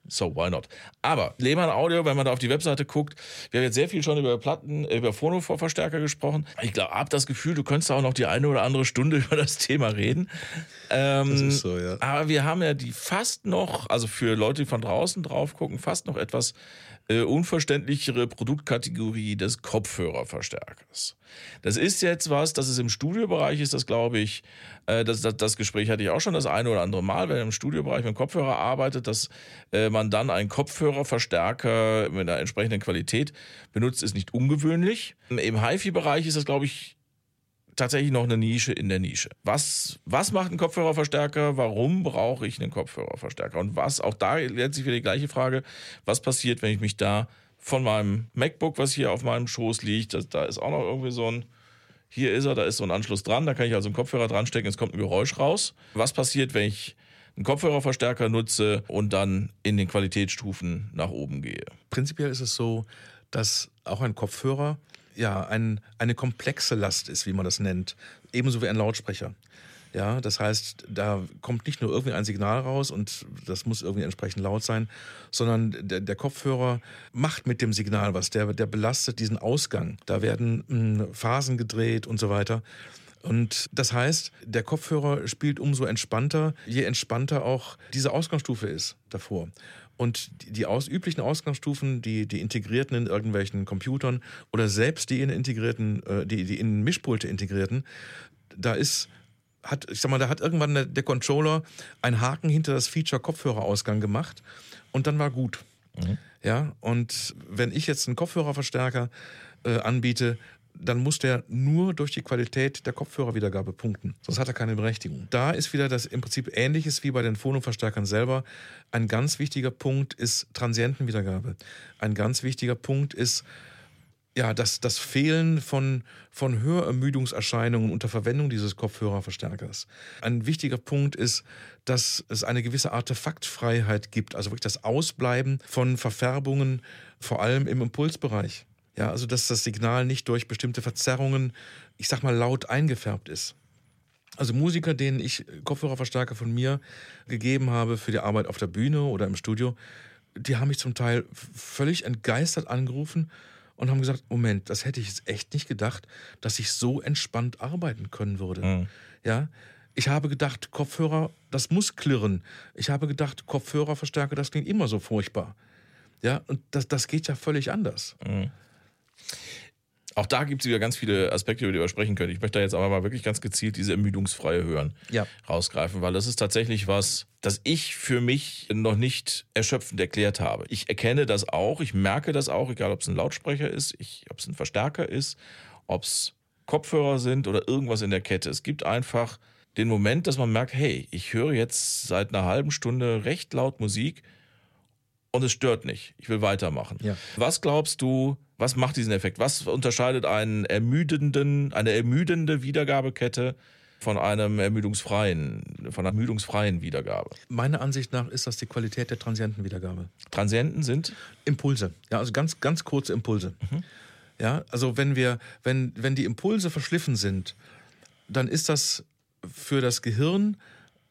So, why not? Aber Lehmann Audio, wenn man da auf die Webseite guckt, wir haben jetzt sehr viel schon über Platten, über Phono-Vorverstärker gesprochen. Ich glaube, hab das Gefühl, du könntest auch noch die eine oder andere Stunde über das Thema reden. Ähm, das ist so, ja. Aber wir haben ja die fast noch, also für Leute, die von draußen drauf gucken, fast noch etwas äh, unverständlichere Produktkategorie des Kopfhörerverstärkers. Das ist jetzt was, das ist im Studiobereich, ist das glaube ich, äh, das, das, das, Gespräch hatte ich auch schon das eine oder andere Mal, wenn im Studiobereich mit Kopfhörer arbeitet, dass äh, man dann einen Kopfhörerverstärker mit einer entsprechenden Qualität benutzt, ist nicht ungewöhnlich. Im HiFi-Bereich ist das glaube ich tatsächlich noch eine Nische in der Nische. Was, was macht ein Kopfhörerverstärker? Warum brauche ich einen Kopfhörerverstärker? Und was, auch da letztlich wieder die gleiche Frage, was passiert, wenn ich mich da von meinem MacBook, was hier auf meinem Schoß liegt, das, da ist auch noch irgendwie so ein, hier ist er, da ist so ein Anschluss dran, da kann ich also einen Kopfhörer dran stecken, es kommt ein Geräusch raus. Was passiert, wenn ich einen Kopfhörerverstärker nutze und dann in den Qualitätsstufen nach oben gehe? Prinzipiell ist es so, dass auch ein Kopfhörer ja, ein, eine komplexe Last ist, wie man das nennt. Ebenso wie ein Lautsprecher. Ja, das heißt, da kommt nicht nur irgendwie ein Signal raus und das muss irgendwie entsprechend laut sein, sondern der, der Kopfhörer macht mit dem Signal was. Der, der belastet diesen Ausgang. Da werden mh, hm, Phasen gedreht und so weiter. Und das heißt, der Kopfhörer spielt umso entspannter, je entspannter auch diese Ausgangsstufe ist davor. Und die aus, üblichen Ausgangsstufen, die, die integrierten in irgendwelchen Computern oder selbst die in integrierten, äh, die, die in Mischpulte integrierten, da ist, hat, ich sag mal, da hat irgendwann der, der Controller einen Haken hinter das Feature Kopfhörerausgang gemacht und dann war gut. Mhm. Ja, und wenn ich jetzt einen Kopfhörerverstärker äh, anbiete, dann muss der nur durch die Qualität der Kopfhörerwiedergabe punkten. Sonst hat er keine Berechtigung. Da ist wieder das im Prinzip ähnliches wie bei den Phonoverstärkern selber. Ein ganz wichtiger Punkt ist Transientenwiedergabe. Ein ganz wichtiger Punkt ist ja, das, das Fehlen von, von Hörermüdungserscheinungen unter Verwendung dieses Kopfhörerverstärkers. Ein wichtiger Punkt ist, dass es eine gewisse Artefaktfreiheit gibt, also wirklich das Ausbleiben von Verfärbungen, vor allem im Impulsbereich. Ja, also dass das Signal nicht durch bestimmte Verzerrungen, ich sag mal, laut eingefärbt ist. Also Musiker, denen ich Kopfhörerverstärker von mir gegeben habe für die Arbeit auf der Bühne oder im Studio, die haben mich zum Teil völlig entgeistert angerufen und haben gesagt, Moment, das hätte ich jetzt echt nicht gedacht, dass ich so entspannt arbeiten können würde. Mhm. Ja, ich habe gedacht, Kopfhörer, das muss klirren. Ich habe gedacht, Kopfhörerverstärker, das klingt immer so furchtbar. Ja, und das, das geht ja völlig anders. Mhm. Auch da gibt es wieder ganz viele Aspekte, über die wir sprechen können. Ich möchte da jetzt aber mal wirklich ganz gezielt diese ermüdungsfreie Hören ja. rausgreifen, weil das ist tatsächlich was, das ich für mich noch nicht erschöpfend erklärt habe. Ich erkenne das auch, ich merke das auch, egal ob es ein Lautsprecher ist, ob es ein Verstärker ist, ob es Kopfhörer sind oder irgendwas in der Kette. Es gibt einfach den Moment, dass man merkt, hey, ich höre jetzt seit einer halben Stunde recht laut Musik und es stört nicht. Ich will weitermachen. Ja. Was glaubst du, was macht diesen Effekt? Was unterscheidet einen ermüdenden, eine ermüdende Wiedergabekette von einem ermüdungsfreien, von einer ermüdungsfreien Wiedergabe? Meiner Ansicht nach ist das die Qualität der Transientenwiedergabe. Transienten sind? Impulse. Ja, also ganz, ganz kurze Impulse. Mhm. Ja, also wenn wir, wenn, wenn die Impulse verschliffen sind, dann ist das für das Gehirn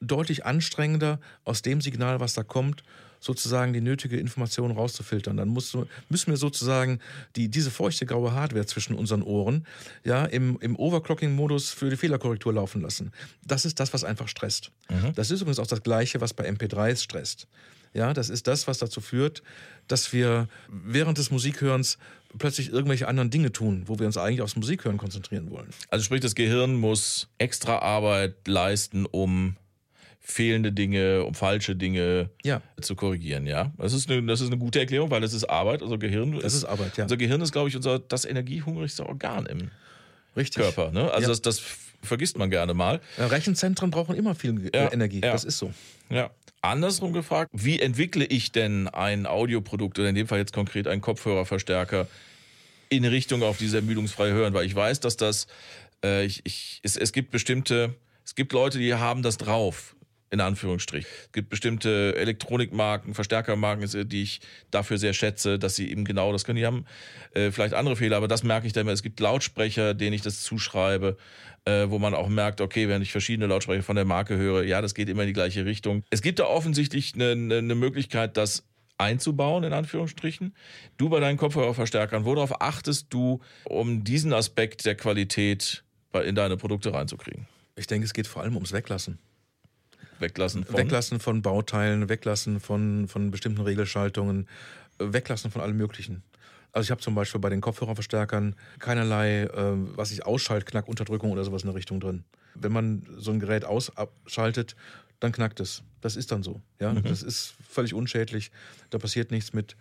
deutlich anstrengender, aus dem Signal, was da kommt, sozusagen die nötige Information rauszufiltern. Dann musst müssen wir sozusagen die, diese feuchte graue Hardware zwischen unseren Ohren ja, im, im Overclocking-Modus für die Fehlerkorrektur laufen lassen. Das ist das, was einfach stresst. Mhm. Das ist übrigens auch das Gleiche, was bei MP3s stresst. Ja, das ist das, was dazu führt, dass wir während des Musikhörens plötzlich irgendwelche anderen Dinge tun, wo wir uns eigentlich aufs Musikhören konzentrieren wollen. Also sprich, das Gehirn muss extra Arbeit leisten, um fehlende Dinge, um falsche Dinge ja. zu korrigieren, ja. Das ist, eine, das ist eine gute Erklärung, weil es ist Arbeit. Also Gehirn das ist, ist Arbeit, ja. Unser Gehirn ist, glaube ich, unser das energiehungrigste Organ im Richtig. Körper. Ne? Also ja. das, das vergisst man gerne mal. Ja, Rechenzentren brauchen immer viel ja, Energie. Das ist so. Ja. Andersrum gefragt, wie entwickle ich denn ein Audioprodukт oder in dem Fall jetzt konkret einen Kopfhörerverstärker in Richtung auf diese ermüdungsfreie Hören? Weil ich weiß, dass das, äh, ich, ich, es, es gibt bestimmte, es gibt Leute, die haben das drauf in Anführungsstrich. Es gibt bestimmte Elektronikmarken, Verstärkermarken, die ich dafür sehr schätze, dass sie eben genau das können. Die haben äh, vielleicht andere Fehler, aber das merke ich dann immer. Es gibt Lautsprecher, denen ich das zuschreibe, äh, wo man auch merkt, okay, wenn ich verschiedene Lautsprecher von der Marke höre, ja, das geht immer in die gleiche Richtung. Es gibt da offensichtlich eine, eine Möglichkeit, das einzubauen, in Anführungsstrichen. Du bei deinen Kopfhörerverstärkern, worauf achtest du, um diesen Aspekt der Qualität in deine Produkte reinzukriegen? Ich denke, es geht vor allem ums Weglassen. Weglassen von? Weglassen von Bauteilen, weglassen von, von bestimmten Regelschaltungen, weglassen von allem Möglichen. Also ich habe zum Beispiel bei den Kopfhörerverstärkern keinerlei, äh, was ich Ausschaltknack, Unterdrückung oder sowas in der Richtung drin. Wenn man so ein Gerät ausschaltet, dann knackt es. Das ist dann so. Ja, mhm. das ist völlig unschädlich. Da passiert nichts mit.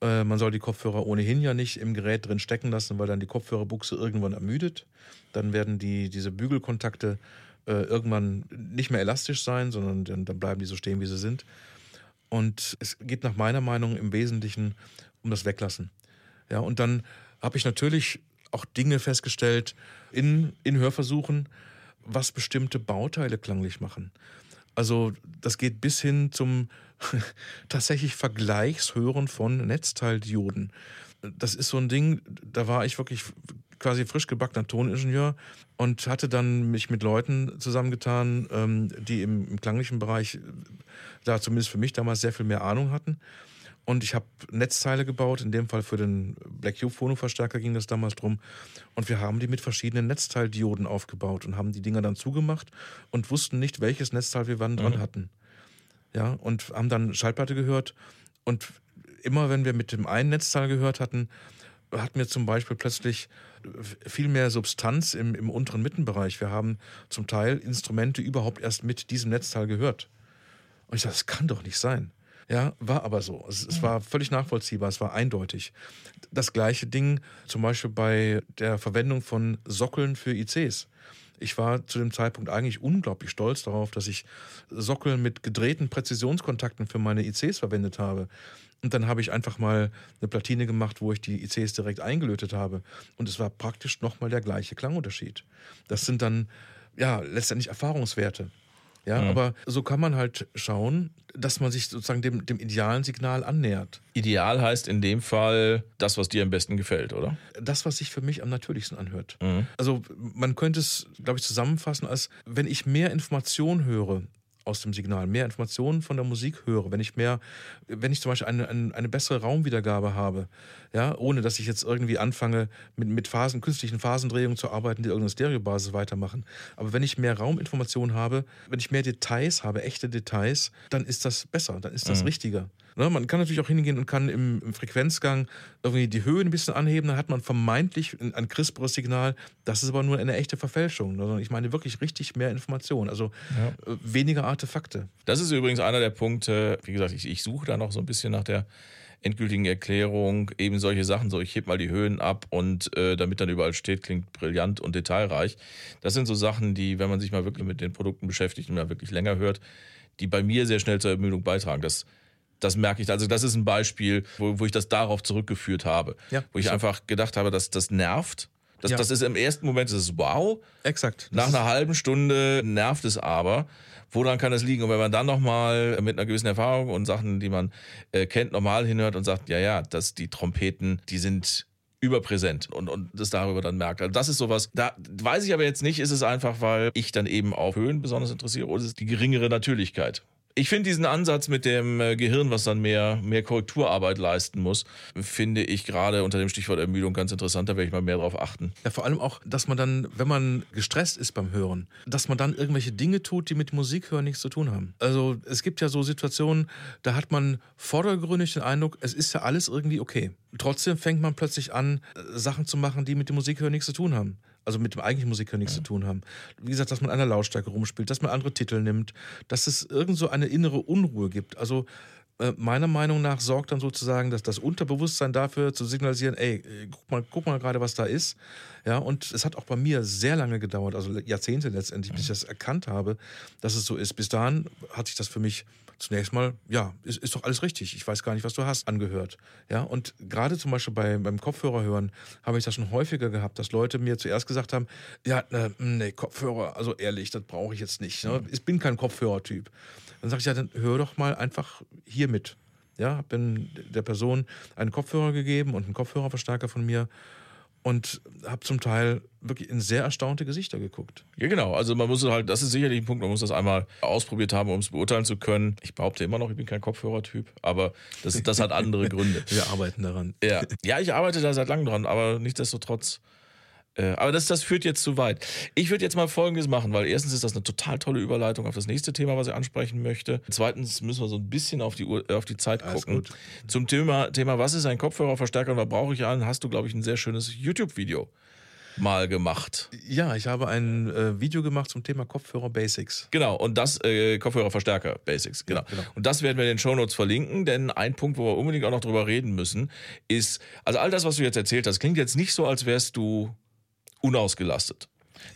Äh, man soll die Kopfhörer ohnehin ja nicht im Gerät drin stecken lassen, weil dann die Kopfhörerbuchse irgendwann ermüdet. Dann werden die, diese Bügelkontakte äh, irgendwann nicht mehr elastisch sein, sondern dann, dann bleiben die so stehen, wie sie sind. Und es geht nach meiner Meinung im Wesentlichen um das Weglassen. Ja, und dann habe ich natürlich auch Dinge festgestellt in, in Hörversuchen, was bestimmte Bauteile klanglich machen. Also das geht bis hin zum tatsächlich Vergleichshören von Netzteildioden. Das ist so ein Ding, da war ich wirklich quasi frisch gebackener Toningenieur und hatte dann mich mit Leuten zusammengetan, ähm, die im, im klanglichen Bereich da zumindest für mich damals sehr viel mehr Ahnung hatten. Und ich habe Netzteile gebaut, in dem Fall für den Black Cube Phono-Verstärker ging das damals drum. Und wir haben die mit verschiedenen Netzteildioden aufgebaut und haben die Dinger dann zugemacht und wussten nicht, welches Netzteil wir wann mhm. dran hatten. Ja, und haben dann Schallplatte gehört. Und immer wenn wir mit dem einen Netzteil gehört hatten, hatten wir zum Beispiel plötzlich viel mehr Substanz im, im unteren Mittenbereich. Wir haben zum Teil Instrumente überhaupt erst mit diesem Netzteil gehört. Und ich dachte, das kann doch nicht sein. Ja, war aber so. Es, es, war völlig nachvollziehbar, es war eindeutig. Das gleiche Ding zum Beispiel bei der Verwendung von Sockeln für ICs. Ich war zu dem Zeitpunkt eigentlich unglaublich stolz darauf, dass ich Sockel mit gedrehten Präzisionskontakten für meine ICs verwendet habe. Und dann habe ich einfach mal eine Platine gemacht, wo ich die ICs direkt eingelötet habe. Und es war praktisch nochmal der gleiche Klangunterschied. Das sind dann ja letztendlich Erfahrungswerte. Ja, mhm. aber so kann man halt schauen, dass man sich sozusagen dem, dem idealen Signal annähert. Ideal heißt in dem Fall das, was dir am besten gefällt, oder? Das, was sich für mich am natürlichsten anhört. Mhm. Also man könnte es, glaube ich, zusammenfassen als, wenn ich mehr Information höre aus dem Signal, mehr Informationen von der Musik höre, wenn ich mehr, wenn ich zum Beispiel eine, eine, eine, bessere Raumwiedergabe habe, ja, ohne dass ich jetzt irgendwie anfange, mit, mit Phasen, künstlichen Phasendrehungen zu arbeiten, die irgendeine Stereobasis weitermachen. Aber wenn ich mehr Rauminformationen habe, wenn ich mehr Details habe, echte Details, dann ist das besser, dann ist das mhm. richtiger. Ne, man kann natürlich auch hingehen und kann im, im, Frequenzgang irgendwie die Höhe ein bisschen anheben, dann hat man vermeintlich ein crisperes Signal. Das ist aber nur eine echte Verfälschung. Also ich meine wirklich richtig mehr Information, also ja. Äh, weniger Artefakte. Das ist übrigens einer der Punkte, wie gesagt, ich, ich suche da noch so ein bisschen nach der endgültigen Erklärung, eben solche Sachen, so ich heb mal die Höhen ab und äh, damit dann überall steht, klingt brillant und detailreich. Das sind so Sachen, die, wenn man sich mal wirklich mit den Produkten beschäftigt und mal wirklich länger hört, die bei mir sehr schnell zur Ermüdung beitragen. Das das merke ich. Also das ist ein Beispiel, wo, wo ich das darauf zurückgeführt habe. Ja, wo ich so. einfach gedacht habe, dass das nervt. Das, ja. das ist im ersten Moment das ist wow. Exakt. Nach einer halben Stunde nervt es aber. Woran kann es liegen? Und wenn man dann nochmal mit einer gewissen Erfahrung und Sachen, die man äh, kennt, normal hinhört und sagt, ja, ja, dass die Trompeten, die sind überpräsent und, und das darüber dann merkt. Also das ist sowas, da weiß ich aber jetzt nicht, ist es einfach, weil ich dann eben auf Höhen besonders interessiere oder ist es die geringere Natürlichkeit? Ich finde diesen Ansatz mit dem äh, Gehirn, was dann mehr, mehr Korrekturarbeit leisten muss, finde ich gerade unter dem Stichwort Ermüdung ganz interessant. Da werde ich mal mehr drauf achten. Ja, vor allem auch, dass man dann, wenn man gestresst ist beim Hören, dass man dann irgendwelche Dinge tut, die mit Musik hören nichts zu tun haben. Also es gibt ja so Situationen, da hat man vordergründig den Eindruck, es ist ja alles irgendwie okay. Trotzdem fängt man plötzlich an, äh, Sachen zu machen, die mit dem Musikhören nichts zu tun haben also mit dem eigentlichen Musiker nichts ja. zu tun haben. Wie gesagt, dass man an der Lautstärke rumspielt, dass man andere Titel nimmt, dass es irgend so eine innere Unruhe gibt. Also äh, meiner Meinung nach sorgt dann sozusagen dass das Unterbewusstsein dafür zu signalisieren, ey, guck mal, guck mal gerade, was da ist. Ja, und es hat auch bei mir sehr lange gedauert, also Jahrzehnte letztendlich, bis ich das erkannt habe, dass es so ist. Bis dahin hat sich das für mich zunächst mal, ja, ist, ist doch alles richtig. Ich weiß gar nicht, was du hast, angehört. Ja, und gerade zum Beispiel bei, beim Kopfhörerhören habe ich das schon häufiger gehabt, dass Leute mir zuerst gesagt haben, ja, ne, nee, Kopfhörer, also ehrlich, das brauche ich jetzt nicht. Ne? Ich bin kein Kopfhörertyp. Dann sage ich, ja, dann hör doch mal einfach hier mit. Ja, bin der Person einen Kopfhörer gegeben und einen Kopfhörerverstärker von mir und habe zum Teil wirklich in sehr erstaunte Gesichter geguckt. Ja, genau. Also man muss halt, das ist sicherlich ein Punkt, man muss das einmal ausprobiert haben, um es beurteilen zu können. Ich behaupte immer noch, ich bin kein Kopfhörertyp, aber das, das hat andere Gründe. Wir arbeiten daran. Ja. ja, ich arbeite da seit langem dran, aber nichtsdestotrotz äh, aber das, das führt jetzt zu weit. Ich würde jetzt mal Folgendes machen, weil erstens ist das eine total tolle Überleitung auf das nächste Thema, was ich ansprechen möchte. Zweitens müssen wir so ein bisschen auf die, Uhr, auf die Zeit gucken. Zum Thema, Thema, was ist ein Kopfhörerverstärker und was brauche ich an, hast du, glaube ich, ein sehr schönes YouTube-Video mal gemacht. Ja, ich habe ein äh, Video gemacht zum Thema Kopfhörer Basics. Genau, und das äh, Kopfhörerverstärker Basics, genau. Ja, genau. Und das werden wir in den Shownotes verlinken, denn ein Punkt, wo wir unbedingt auch noch drüber reden müssen, ist, also all das, was du jetzt erzählt hast, klingt jetzt nicht so, als wärst du unausgelastet.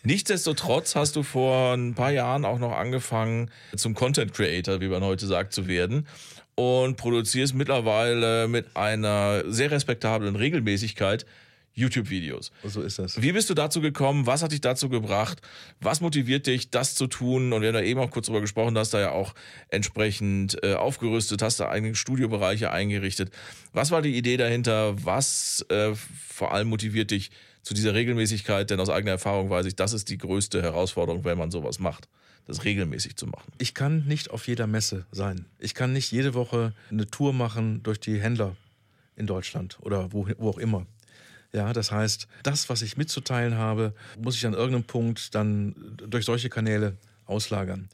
Nichtsdestotrotz hast du vor ein paar Jahren auch noch angefangen, zum Content Creator, wie man heute sagt, zu werden und produzierst mittlerweile mit einer sehr respektablen Regelmäßigkeit YouTube-Videos. So ist das. Wie bist du dazu gekommen? Was hat dich dazu gebracht? Was motiviert dich, das zu tun? Und wir haben da eben auch kurz drüber gesprochen, du hast da ja auch entsprechend äh, aufgerüstet, hast da eigene Studiobereiche eingerichtet. Was war die Idee dahinter? Was äh, vor allem motiviert dich, zu dieser Regelmäßigkeit, denn aus eigener Erfahrung weiß ich, das ist die größte Herausforderung, wenn man sowas macht, das regelmäßig zu machen. Ich kann nicht auf jeder Messe sein. Ich kann nicht jede Woche eine Tour machen durch die Händler in Deutschland oder wo, wo auch immer. Ja, das heißt, das, was ich mitzuteilen habe, muss ich an irgendeinem Punkt dann durch solche Kanäle auslagern.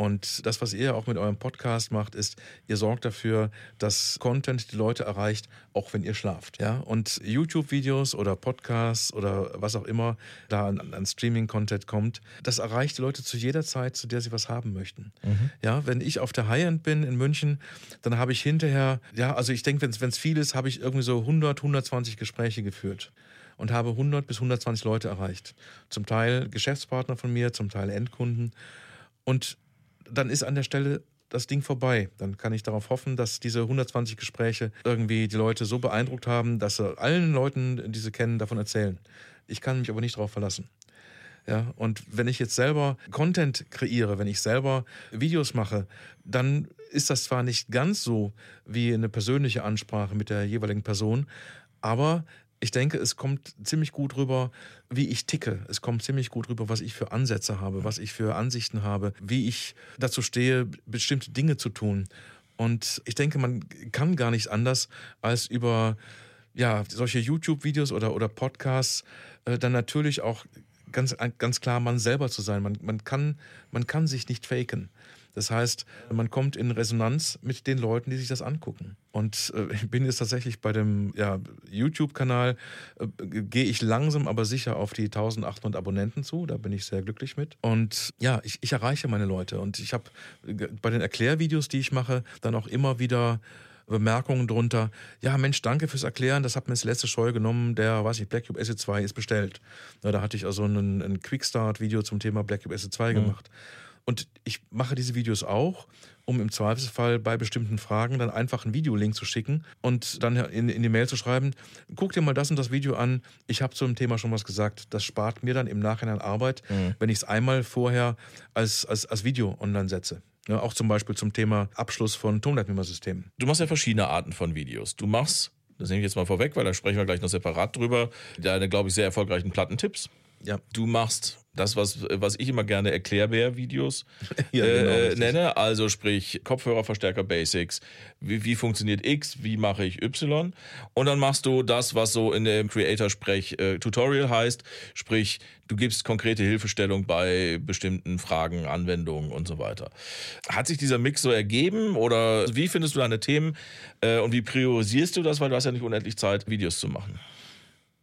Und das, was ihr auch mit eurem Podcast macht, ist, ihr sorgt dafür, dass Content die Leute erreicht, auch wenn ihr schlaft. Ja? Und YouTube-Videos oder Podcasts oder was auch immer da an, an Streaming-Content kommt, das erreicht die Leute zu jeder Zeit, zu der sie was haben möchten. Mhm. Ja, wenn ich auf der High-End bin in München, dann habe ich hinterher, ja, also ich denke, wenn es viel ist, habe ich irgendwie so 100, 120 Gespräche geführt und habe 100 bis 120 Leute erreicht. Zum Teil Geschäftspartner von mir, zum Teil Endkunden. Und dann ist an der Stelle das Ding vorbei. Dann kann ich darauf hoffen, dass diese 120 Gespräche irgendwie die Leute so beeindruckt haben, dass sie allen Leuten, die sie kennen, davon erzählen. Ich kann mich aber nicht darauf verlassen. Ja, und wenn ich jetzt selber Content kreiere, wenn ich selber Videos mache, dann ist das zwar nicht ganz so wie eine persönliche Ansprache mit der jeweiligen Person, aber ich denke, es kommt ziemlich gut rüber, wie ich ticke. Es kommt ziemlich gut rüber, was ich für Ansätze habe, was ich für Ansichten habe, wie ich dazu stehe, bestimmte Dinge zu tun. Und ich denke, man kann gar nicht anders, als über ja, solche YouTube-Videos oder, oder Podcasts äh, dann natürlich auch ganz, ganz klar man selber zu sein. Man, man, kann, man kann sich nicht faken. Das heißt, man kommt in Resonanz mit den Leuten, die sich das angucken. Und äh, ich bin jetzt tatsächlich bei dem ja, YouTube-Kanal, äh, gehe ich langsam aber sicher auf die 1800 Abonnenten zu. Da bin ich sehr glücklich mit. Und ja, ich, ich erreiche meine Leute. Und ich habe bei den Erklärvideos, die ich mache, dann auch immer wieder Bemerkungen drunter. Ja, Mensch, danke fürs Erklären. Das hat mir ins letzte Scheu genommen. Der, weiß ich, Blackcube SE2 ist bestellt. Da hatte ich also ein, ein Quickstart-Video zum Thema Blackcube SE2 mhm. gemacht. Und ich mache diese Videos auch, um im Zweifelsfall bei bestimmten Fragen dann einfach einen Videolink zu schicken und dann in, in die Mail zu schreiben, guck dir mal das und das Video an, ich habe zu dem Thema schon was gesagt. Das spart mir dann im Nachhinein Arbeit, mhm. wenn ich es einmal vorher als, als, als Video online setze. Ja, auch zum Beispiel zum Thema Abschluss von Tonleitnehmersystemen. Du machst ja verschiedene Arten von Videos. Du machst, das nehme ich jetzt mal vorweg, weil da sprechen wir gleich noch separat drüber, deine, glaube ich, sehr erfolgreichen Plattentipps. Ja. Du machst das, was, was ich immer gerne Erklärbär-Videos Ja, genau, äh, nenne. Also sprich Kopfhörerverstärker Basics. Wie, wie funktioniert X? Wie mache ich Y? Und dann machst du das, was so in dem Creator-Sprech äh, Tutorial heißt. Sprich, du gibst konkrete Hilfestellung bei bestimmten Fragen, Anwendungen und so weiter. Hat sich dieser Mix so ergeben oder wie findest du deine Themen äh, und wie priorisierst du das? Weil du hast ja nicht unendlich Zeit, Videos zu machen.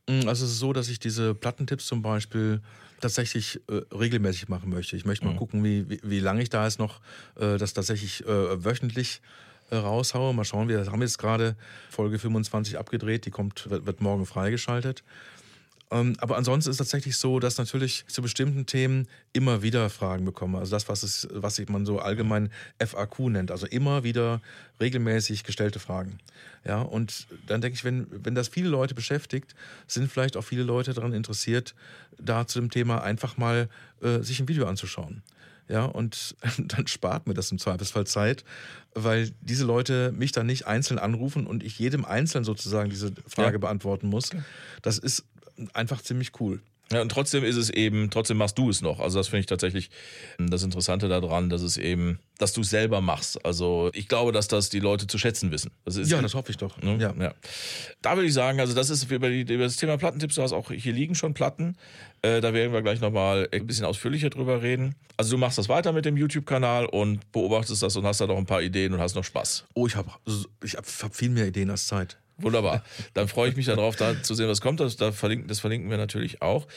Mm, Also es ist so, dass ich diese Plattentipps zum Beispiel tatsächlich äh, regelmäßig machen möchte. Ich möchte mal gucken, wie, wie, wie lange ich da jetzt noch äh, das tatsächlich äh, wöchentlich äh, raushaue. Mal schauen, wir haben jetzt gerade Folge 25 abgedreht, die kommt, wird, wird morgen freigeschaltet. Ähm, aber ansonsten ist es tatsächlich so, dass natürlich zu bestimmten Themen immer wieder Fragen bekomme. Also das, was, es, was man so allgemein FAQ nennt. Also immer wieder regelmäßig gestellte Fragen. Ja, und dann denke ich, wenn, wenn das viele Leute beschäftigt, sind vielleicht auch viele Leute daran interessiert, da zu dem Thema einfach mal äh, sich ein Video anzuschauen. Ja, und dann spart mir das im Zweifelsfall Zeit, weil diese Leute mich dann nicht einzeln anrufen und ich jedem einzeln sozusagen diese Frage Ja. beantworten muss. Das ist einfach ziemlich cool. Ja, und trotzdem ist es eben, trotzdem machst du es noch. Also das finde ich tatsächlich ähm, das Interessante daran, dass es eben, dass du es selber machst. Also ich glaube, dass das die Leute zu schätzen wissen. Das ist Ja, das hoffe ich doch. Ne? Ja. Ja. Da würde ich sagen, also das ist über, die, über das Thema Plattentipps, du hast auch, hier liegen schon Platten. Äh, da werden wir gleich nochmal ein bisschen ausführlicher drüber reden. Also du machst das weiter mit dem YouTube-Kanal und beobachtest das und hast da noch ein paar Ideen und hast noch Spaß. Oh, ich habe ich hab, hab viel mehr Ideen als Zeit. Wunderbar. Dann freue ich mich darauf, da zu sehen, was kommt. Das, da verlinken, das verlinken wir natürlich auch.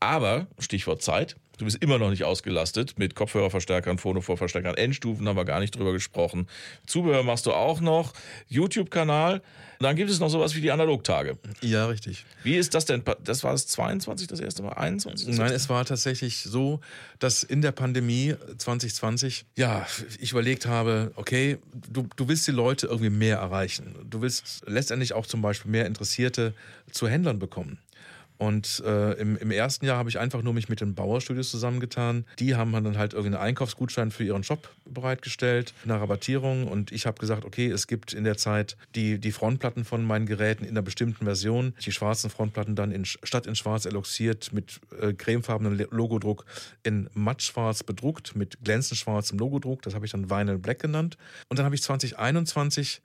Aber, Stichwort Zeit, du bist immer noch nicht ausgelastet mit Kopfhörerverstärkern, Phonovorverstärkern, Endstufen, haben wir gar nicht drüber gesprochen. Zubehör machst du auch noch, YouTube-Kanal. Dann gibt es noch sowas wie die Analogtage. Ja, richtig. Wie ist das denn? Das war das 22 das erste Mal? 21? Nein, es war tatsächlich so, dass in der Pandemie 2020, ja, ich überlegt habe, okay, du, du willst die Leute irgendwie mehr erreichen. Du willst letztendlich auch zum Beispiel mehr Interessierte zu Händlern bekommen. Und äh, im, im ersten Jahr habe ich einfach nur mich mit den Bauerstudios zusammengetan. Die haben dann halt irgendeinen Einkaufsgutschein für ihren Shop bereitgestellt, eine Rabattierung. Und ich habe gesagt, okay, es gibt in der Zeit die, die Frontplatten von meinen Geräten in einer bestimmten Version. Die schwarzen Frontplatten dann in, statt in schwarz eloxiert mit äh, cremefarbenem Logodruck in mattschwarz bedruckt mit glänzend schwarzem Logodruck. Das habe ich dann Vinyl Black genannt. Und dann habe ich 2021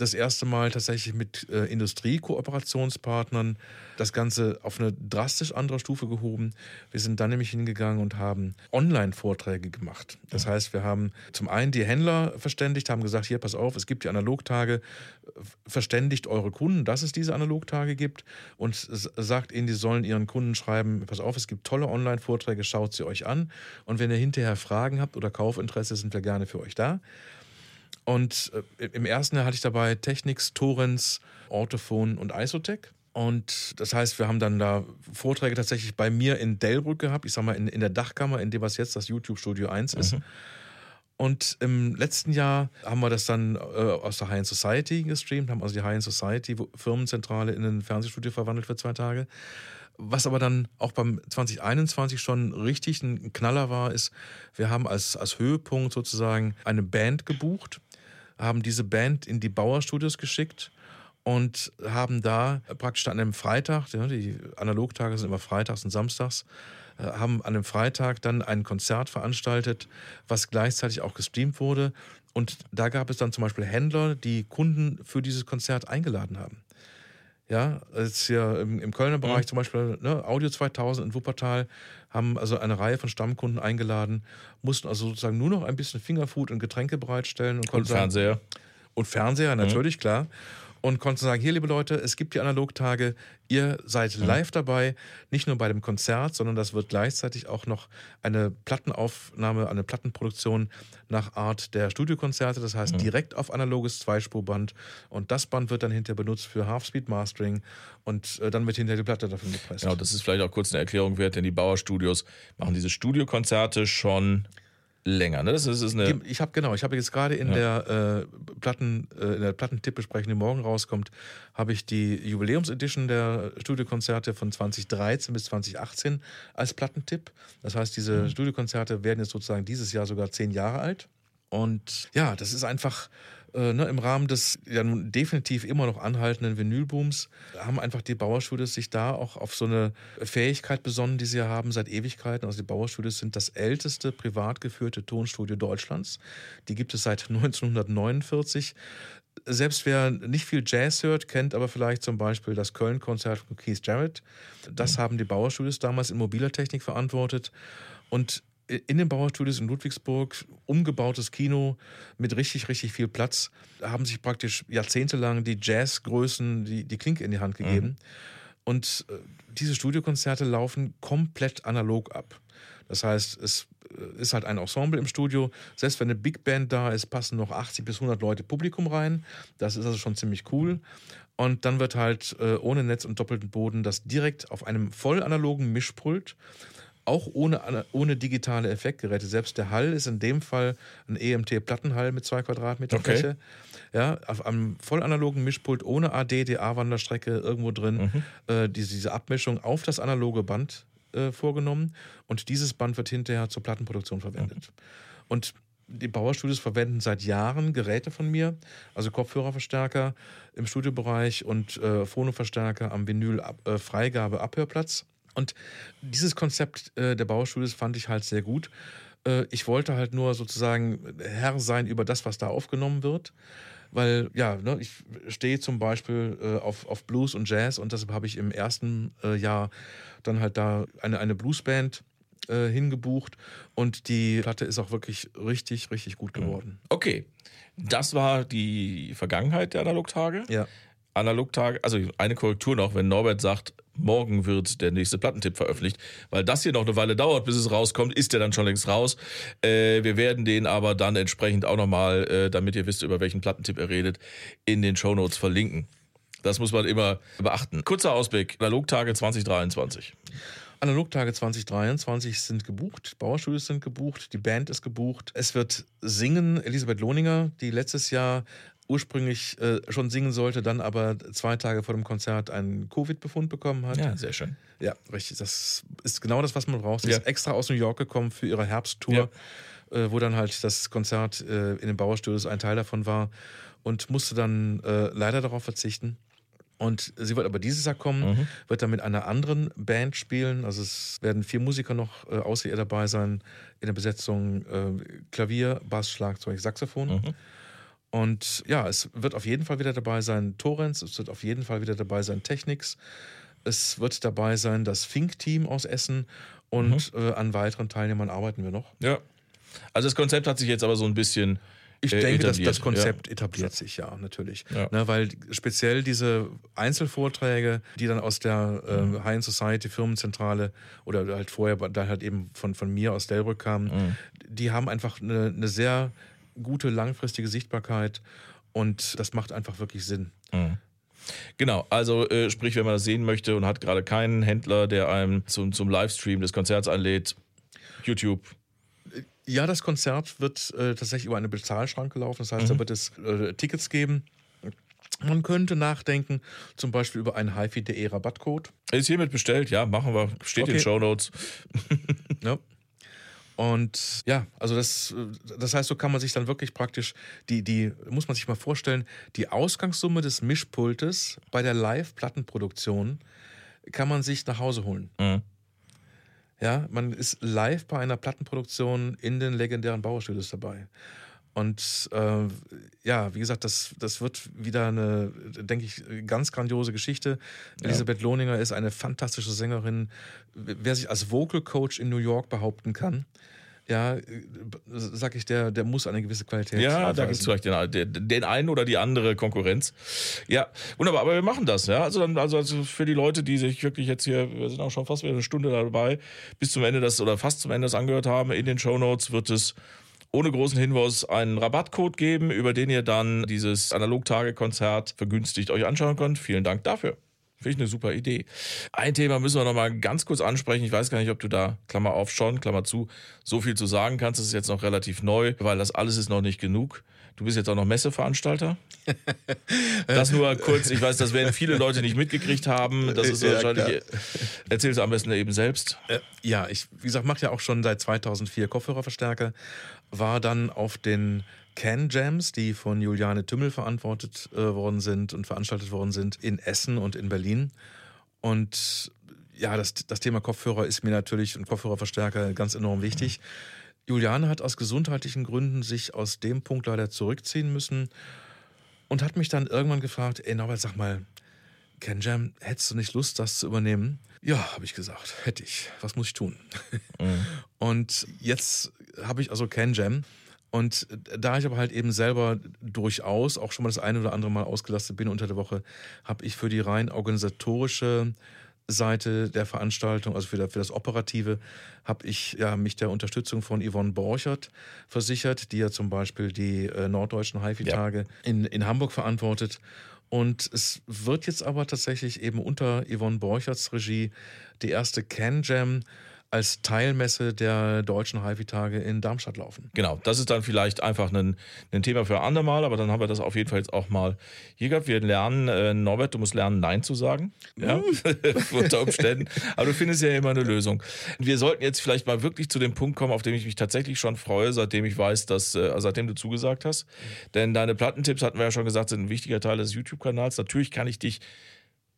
das erste Mal tatsächlich mit äh, Industriekooperationspartnern das Ganze auf eine drastisch andere Stufe gehoben. Wir sind dann nämlich hingegangen und haben Online-Vorträge gemacht. Das heißt, wir haben zum einen die Händler verständigt, haben gesagt, hier, pass auf, es gibt die Analogtage, verständigt eure Kunden, dass es diese Analogtage gibt und sagt ihnen, die sollen ihren Kunden schreiben, pass auf, es gibt tolle Online-Vorträge, schaut sie euch an und wenn ihr hinterher Fragen habt oder Kaufinteresse, sind wir gerne für euch da. Und äh, im ersten Jahr hatte ich dabei Technics, Torrens, Orthophon und Isotech. Und das heißt, wir haben dann da Vorträge tatsächlich bei mir in Delbrück gehabt, ich sag mal in, in der Dachkammer, in dem was jetzt das YouTube Studio 1 ist. Und im letzten Jahr haben wir das dann äh, aus der High End Society gestreamt, haben also die High End Society Firmenzentrale in ein Fernsehstudio verwandelt für zwei Tage. Was aber dann auch beim 2021 schon richtig ein Knaller war, ist, wir haben als, als Höhepunkt sozusagen eine Band gebucht, haben diese Band in die Bauerstudios geschickt und haben da praktisch an einem Freitag, die Analogtage sind immer freitags und samstags, äh, haben an einem Freitag dann ein Konzert veranstaltet, was gleichzeitig auch gestreamt wurde. Und da gab es dann zum Beispiel Händler, die Kunden für dieses Konzert eingeladen haben. Ja, jetzt hier im, im Kölner Bereich zum Beispiel, ne, Audio 2000 in Wuppertal haben also eine Reihe von Stammkunden eingeladen, mussten also sozusagen nur noch ein bisschen Fingerfood und Getränke bereitstellen und, Und konnten sagen- Fernseher. und Fernseher, natürlich, klar. Und konnten sagen, hier, liebe Leute, es gibt die Analogtage, ihr seid live dabei, nicht nur bei dem Konzert, sondern das wird gleichzeitig auch noch eine Plattenaufnahme, eine Plattenproduktion nach Art der Studiokonzerte, das heißt direkt auf analoges Zweispurband. Und das Band wird dann hinterher benutzt für Half-Speed Mastering und äh, dann wird hinterher die Platte davon gepresst. Genau, das ist vielleicht auch kurz eine Erklärung wert, denn die Bauerstudios machen diese Studiokonzerte schon länger. Ne? Das ist, ist eine. Ich habe genau, ich habe jetzt gerade in der äh, Platten, äh, in der Plattentipp-Besprechung, die morgen rauskommt, habe ich die Jubiläumsedition der Studiokonzerte von 2013 bis 2018 als Plattentipp. Das heißt, diese Studiokonzerte werden jetzt sozusagen dieses Jahr sogar zehn Jahre alt. Und ja, das ist einfach äh, ne, im Rahmen des ja nun definitiv immer noch anhaltenden Vinylbooms haben einfach die Bauerstudios sich da auch auf so eine Fähigkeit besonnen, die sie haben seit Ewigkeiten. Also die Bauerstudios sind das älteste privat geführte Tonstudio Deutschlands. Die gibt es seit 1949 selbst wer nicht viel Jazz hört, kennt aber vielleicht zum Beispiel das Köln-Konzert von Keith Jarrett. Das haben die Bauerstudios damals in mobiler Technik verantwortet. Und in den Bauerstudios in Ludwigsburg, umgebautes Kino mit richtig, richtig viel Platz, haben sich praktisch jahrzehntelang die Jazzgrößen die, die Klinke in die Hand gegeben. Mhm. Und äh, diese Studiokonzerte laufen komplett analog ab. Das heißt, es äh, ist halt ein Ensemble im Studio. Selbst wenn eine Big Band da ist, passen noch 80 bis 100 Leute Publikum rein. Das ist also schon ziemlich cool. Und dann wird halt äh, ohne Netz und doppelten Boden das direkt auf einem voll analogen Mischpult auch ohne, ohne digitale Effektgeräte. Selbst der Hall ist in dem Fall ein EMT-Plattenhall mit zwei Quadratmeter okay. Fläche. Ja, auf einem vollanalogen Mischpult ohne AD-DA-Wanderstrecke irgendwo drin mhm. äh, diese, diese Abmischung auf das analoge Band äh, vorgenommen und dieses Band wird hinterher zur Plattenproduktion verwendet. Mhm. Und die Bauerstudios verwenden seit Jahren Geräte von mir, also Kopfhörerverstärker im Studiobereich und äh, Phonoverstärker am Vinyl-Freigabe-Abhörplatz. Und dieses Konzept äh, der Baustudios fand ich halt sehr gut. Äh, ich wollte halt nur sozusagen Herr sein über das, was da aufgenommen wird. Weil, ja, ne, ich stehe zum Beispiel äh, auf, auf Blues und Jazz und deshalb habe ich im ersten äh, Jahr dann halt da eine, eine Bluesband äh, hingebucht und die Platte ist auch wirklich richtig, richtig gut mhm. geworden. Okay, das war die Vergangenheit der Analogtage. Ja. Analogtage, also eine Korrektur noch, wenn Norbert sagt, morgen wird der nächste Plattentipp veröffentlicht, weil das hier noch eine Weile dauert, bis es rauskommt, ist der dann schon längst raus. Äh, wir werden den aber dann entsprechend auch nochmal, äh, damit ihr wisst, über welchen Plattentipp er redet, in den Shownotes verlinken. Das muss man immer beachten. Kurzer Ausblick, Analogtage 2023. Analogtage 2023 sind gebucht, Bauerstudios sind gebucht, die Band ist gebucht. Es wird singen Elisabeth Lohninger, die letztes Jahr ursprünglich äh, schon singen sollte, dann aber zwei Tage vor dem Konzert einen Covid-Befund bekommen hat. Ja, sehr schön. Ja, richtig. Das ist genau das, was man braucht. Sie ja. ist extra aus New York gekommen für ihre Herbsttour, ja. äh, wo dann halt das Konzert äh, in den Bauerstudios ein Teil davon war und musste dann äh, leider darauf verzichten. Und sie wird aber dieses Jahr kommen, mhm. wird dann mit einer anderen Band spielen. Also es werden vier Musiker noch äh, außer ihr dabei sein in der Besetzung äh, Klavier, Bass, Schlagzeug, Saxophon. Mhm. Und ja, es wird auf jeden Fall wieder dabei sein Torrens, es wird auf jeden Fall wieder dabei sein Technics, es wird dabei sein das Fink-Team aus Essen und mhm. äh, an weiteren Teilnehmern arbeiten wir noch. Ja. Also das Konzept hat sich jetzt aber so ein bisschen. Ich äh, denke, dass das Konzept ja. etabliert sich, ja, natürlich. Ja. Ne, weil speziell diese Einzelvorträge, die dann aus der äh, mhm. High Society Firmenzentrale oder halt vorher dann halt eben von, von mir aus Delbrück kamen, mhm. die haben einfach eine, eine sehr gute langfristige Sichtbarkeit und das macht einfach wirklich Sinn. Mhm. Genau, also äh, sprich, wenn man das sehen möchte und hat gerade keinen Händler, der einem zum, zum Livestream des Konzerts einlädt, YouTube. Ja, das Konzert wird äh, tatsächlich über eine Bezahlschranke laufen. Das heißt, mhm. da wird es äh, Tickets geben. Man könnte nachdenken, zum Beispiel über einen HiFi.de Rabattcode. Ist hiermit bestellt, ja, machen wir. Steht okay. in den Show Notes. ja. Und ja, also das, das heißt, so kann man sich dann wirklich praktisch, die, die, muss man sich mal vorstellen, die Ausgangssumme des Mischpultes bei der Live-Plattenproduktion kann man sich nach Hause holen. Mhm. Ja, man ist live bei einer Plattenproduktion in den legendären Bauerstudios dabei. Und äh, ja, wie gesagt, das, das wird wieder eine, denke ich, ganz grandiose Geschichte. Ja. Elisabeth Lohninger ist eine fantastische Sängerin. Wer sich als Vocal Coach in New York behaupten kann, ja, sag ich, der, der muss eine gewisse Qualität Ja, aufweisen. da gibt es vielleicht den, den einen oder die andere Konkurrenz. Ja, wunderbar, aber wir machen das, ja. Also, dann, also, also für die Leute, die sich wirklich jetzt hier, wir sind auch schon fast wieder eine Stunde dabei, bis zum Ende das oder fast zum Ende das angehört haben, in den Show Notes wird es ohne großen Hinweis einen Rabattcode geben, über den ihr dann dieses Analogtage-Konzert vergünstigt euch anschauen könnt. Vielen Dank dafür. Finde ich eine super Idee. Ein Thema müssen wir noch mal ganz kurz ansprechen. Ich weiß gar nicht, ob du da, Klammer auf schon, Klammer zu, so viel zu sagen kannst. Das ist jetzt noch relativ neu, weil das alles ist noch nicht genug. Du bist jetzt auch noch Messeveranstalter. Das nur kurz, ich weiß, das werden viele Leute nicht mitgekriegt haben. Das ist ja, wahrscheinlich. Klar. Erzähl es am besten eben selbst. Äh, ja, ich, wie gesagt, mache ja auch schon seit 2004 Kopfhörerverstärker. War dann auf den Can Jams, die von Juliane Tümmel verantwortet äh, worden sind und veranstaltet worden sind in Essen und in Berlin. Und ja, das, das Thema Kopfhörer ist mir natürlich und Kopfhörerverstärker ganz enorm wichtig. Juliane hat aus gesundheitlichen Gründen sich aus dem Punkt leider zurückziehen müssen und hat mich dann irgendwann gefragt, ey Norbert, sag mal, Kenjam, hättest du nicht Lust, das zu übernehmen? Ja, habe ich gesagt, hätte ich. Was muss ich tun? Mhm. Und jetzt habe ich also Kenjam. Und da ich aber halt eben selber durchaus auch schon mal das eine oder andere Mal ausgelastet bin unter der Woche, habe ich für die rein organisatorische Seite der Veranstaltung, also für, für das Operative, habe ich ja, mich der Unterstützung von Yvonne Borchert versichert, die ja zum Beispiel die äh, norddeutschen HIFI-Tage ja. in, in Hamburg verantwortet. Und es wird jetzt aber tatsächlich eben unter Yvonne Borcherts Regie die erste Can Jam als Teilmesse der deutschen HIFI-Tage in Darmstadt laufen. Genau, das ist dann vielleicht einfach ein, ein Thema für ein andermal, aber dann haben wir das auf jeden Fall jetzt auch mal hier gehabt. Wir lernen, äh, Norbert, du musst lernen, Nein zu sagen. Ja, mm. unter Umständen. Aber du findest ja immer eine Lösung. Wir sollten jetzt vielleicht mal wirklich zu dem Punkt kommen, auf dem ich mich tatsächlich schon freue, seitdem ich weiß, dass, äh, seitdem du zugesagt hast. Denn deine Plattentipps, hatten wir ja schon gesagt, sind ein wichtiger Teil des YouTube-Kanals. Natürlich kann ich dich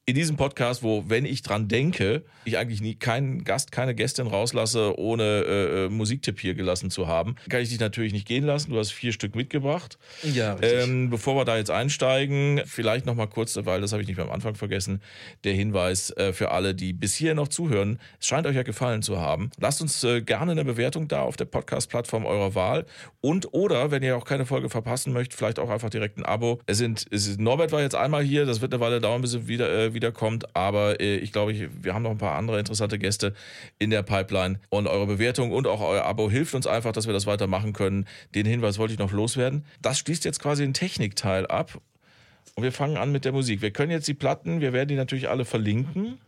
in diesem Podcast, wo, wenn ich dran denke, ich eigentlich nie keinen Gast, keine Gästin rauslasse, ohne äh, äh, Musiktipp hier gelassen zu haben, kann ich dich natürlich nicht gehen lassen. Du hast vier Stück mitgebracht. Ja, ähm, bevor wir da jetzt einsteigen, vielleicht noch mal kurz, weil das habe ich nicht beim Anfang vergessen, der Hinweis äh, für alle, die bis hier noch zuhören. Es scheint euch ja gefallen zu haben. Lasst uns äh, gerne eine Bewertung da auf der Podcast-Plattform eurer Wahl und oder, wenn ihr auch keine Folge verpassen möchtet, vielleicht auch einfach direkt ein Abo. Es sind, es ist, Norbert war jetzt einmal hier, das wird eine Weile dauern, bis er wieder äh, wiederkommt. Aber äh, ich glaube, wir haben noch ein paar andere interessante Gäste in der Pipeline. Und eure Bewertung und auch euer Abo hilft uns einfach, dass wir das weitermachen können. Den Hinweis wollte ich noch loswerden. Das schließt jetzt quasi den Technikteil ab. Und wir fangen an mit der Musik. Wir können jetzt die Platten, wir werden die natürlich alle verlinken.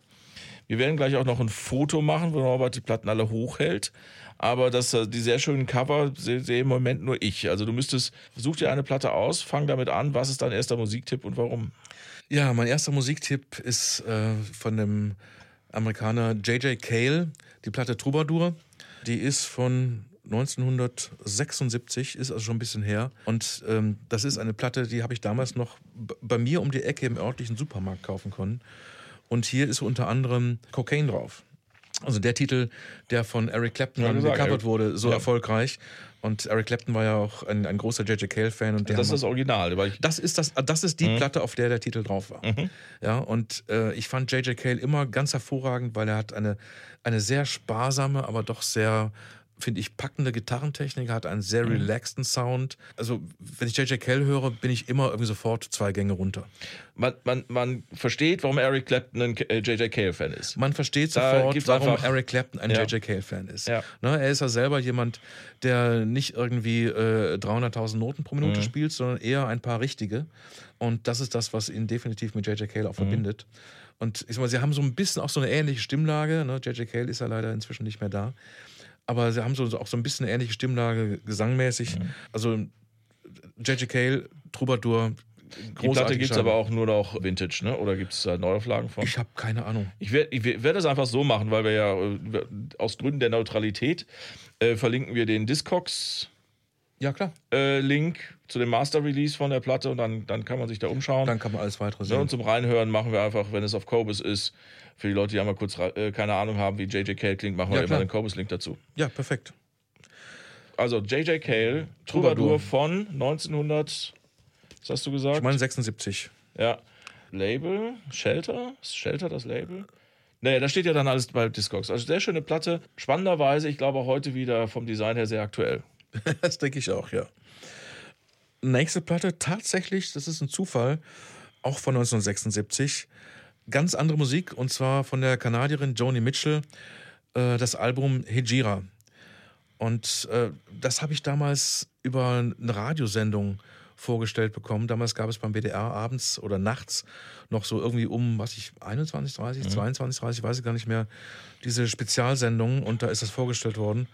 Wir werden gleich auch noch ein Foto machen, wo Norbert die Platten alle hochhält. Aber das, äh, die sehr schönen Cover sehe seh im Moment nur ich. Also du müsstest, such dir eine Platte aus, fang damit an. Was ist dein erster Musiktipp und warum? Ja, mein erster Musiktipp ist äh, von dem Amerikaner J.J. Cale, die Platte Troubadour. Die ist von 1976, ist also schon ein bisschen her. Und ähm, das ist eine Platte, die habe ich damals noch bei mir um die Ecke im örtlichen Supermarkt kaufen können. Und hier ist unter anderem Cocaine drauf. Also der Titel, der von Eric Clapton ja, gecovert wurde, so ja. erfolgreich. Und Eric Clapton war ja auch ein, ein großer J.J. Cale-Fan. das ist das Original. Weil das, ist das, das ist die mhm. Platte, auf der der Titel drauf war. Mhm. Ja, und äh, ich fand J.J. Cale immer ganz hervorragend, weil er hat eine, eine sehr sparsame, aber doch sehr finde ich, packende Gitarrentechnik, hat einen sehr mhm. relaxten Sound. Also, wenn ich J.J. Kell höre, bin ich immer irgendwie sofort zwei Gänge runter. Man, man, man versteht, warum Eric Clapton ein J.J. äh, Cale-Fan ist. Man versteht da sofort, warum Eric Clapton ein J.J. Ja. Cale-Fan ist. Ja. Ne, er ist ja selber jemand, der nicht irgendwie äh, 300.000 Noten pro Minute mhm. spielt, sondern eher ein paar richtige. Und das ist das, was ihn definitiv mit J.J. Cale auch mhm. verbindet. Und ich sag mal, sie haben so ein bisschen auch so eine ähnliche Stimmlage. Ne? J.J. Cale ist ja leider inzwischen nicht mehr da aber sie haben so, auch so ein bisschen eine ähnliche Stimmlage, gesangmäßig. Mhm. Also J.J. Cale, Troubadour, die Platte gibt es aber auch nur noch Vintage, ne? Oder gibt es da Neuauflagen von? Ich habe keine Ahnung. Ich werde ich werd das einfach so machen, weil wir ja äh, aus Gründen der Neutralität äh, verlinken wir den Discogs. Ja, klar. Äh, Link zu dem Master Release von der Platte und dann, dann kann man sich da umschauen. Dann kann man alles weitere sehen. Ja, und zum Reinhören machen wir einfach, wenn es auf Cobus ist, für die Leute, die einmal kurz äh, keine Ahnung haben, wie JJ Cale klingt, machen wir ja, immer den Cobus-Link dazu. Ja, perfekt. Also JJ Cale, Troubadour, Troubadour von 1900, was hast du gesagt? Ich meine 76. Ja. Label, Shelter, ist Shelter das Label? Naja, da steht ja dann alles bei Discogs. Also sehr schöne Platte. Spannenderweise, ich glaube heute wieder vom Design her sehr aktuell. das denke ich auch, ja. Nächste Platte, tatsächlich, das ist ein Zufall, auch von 1976 ganz andere Musik und zwar von der Kanadierin Joni Mitchell, äh, das Album Hejira. Und äh, das habe ich damals über eine Radiosendung vorgestellt bekommen. Damals gab es beim BDR abends oder nachts noch so irgendwie um, was ich, 21, 30, mhm. 22, 30, weiß ich gar nicht mehr, diese Spezialsendung und da ist das vorgestellt worden.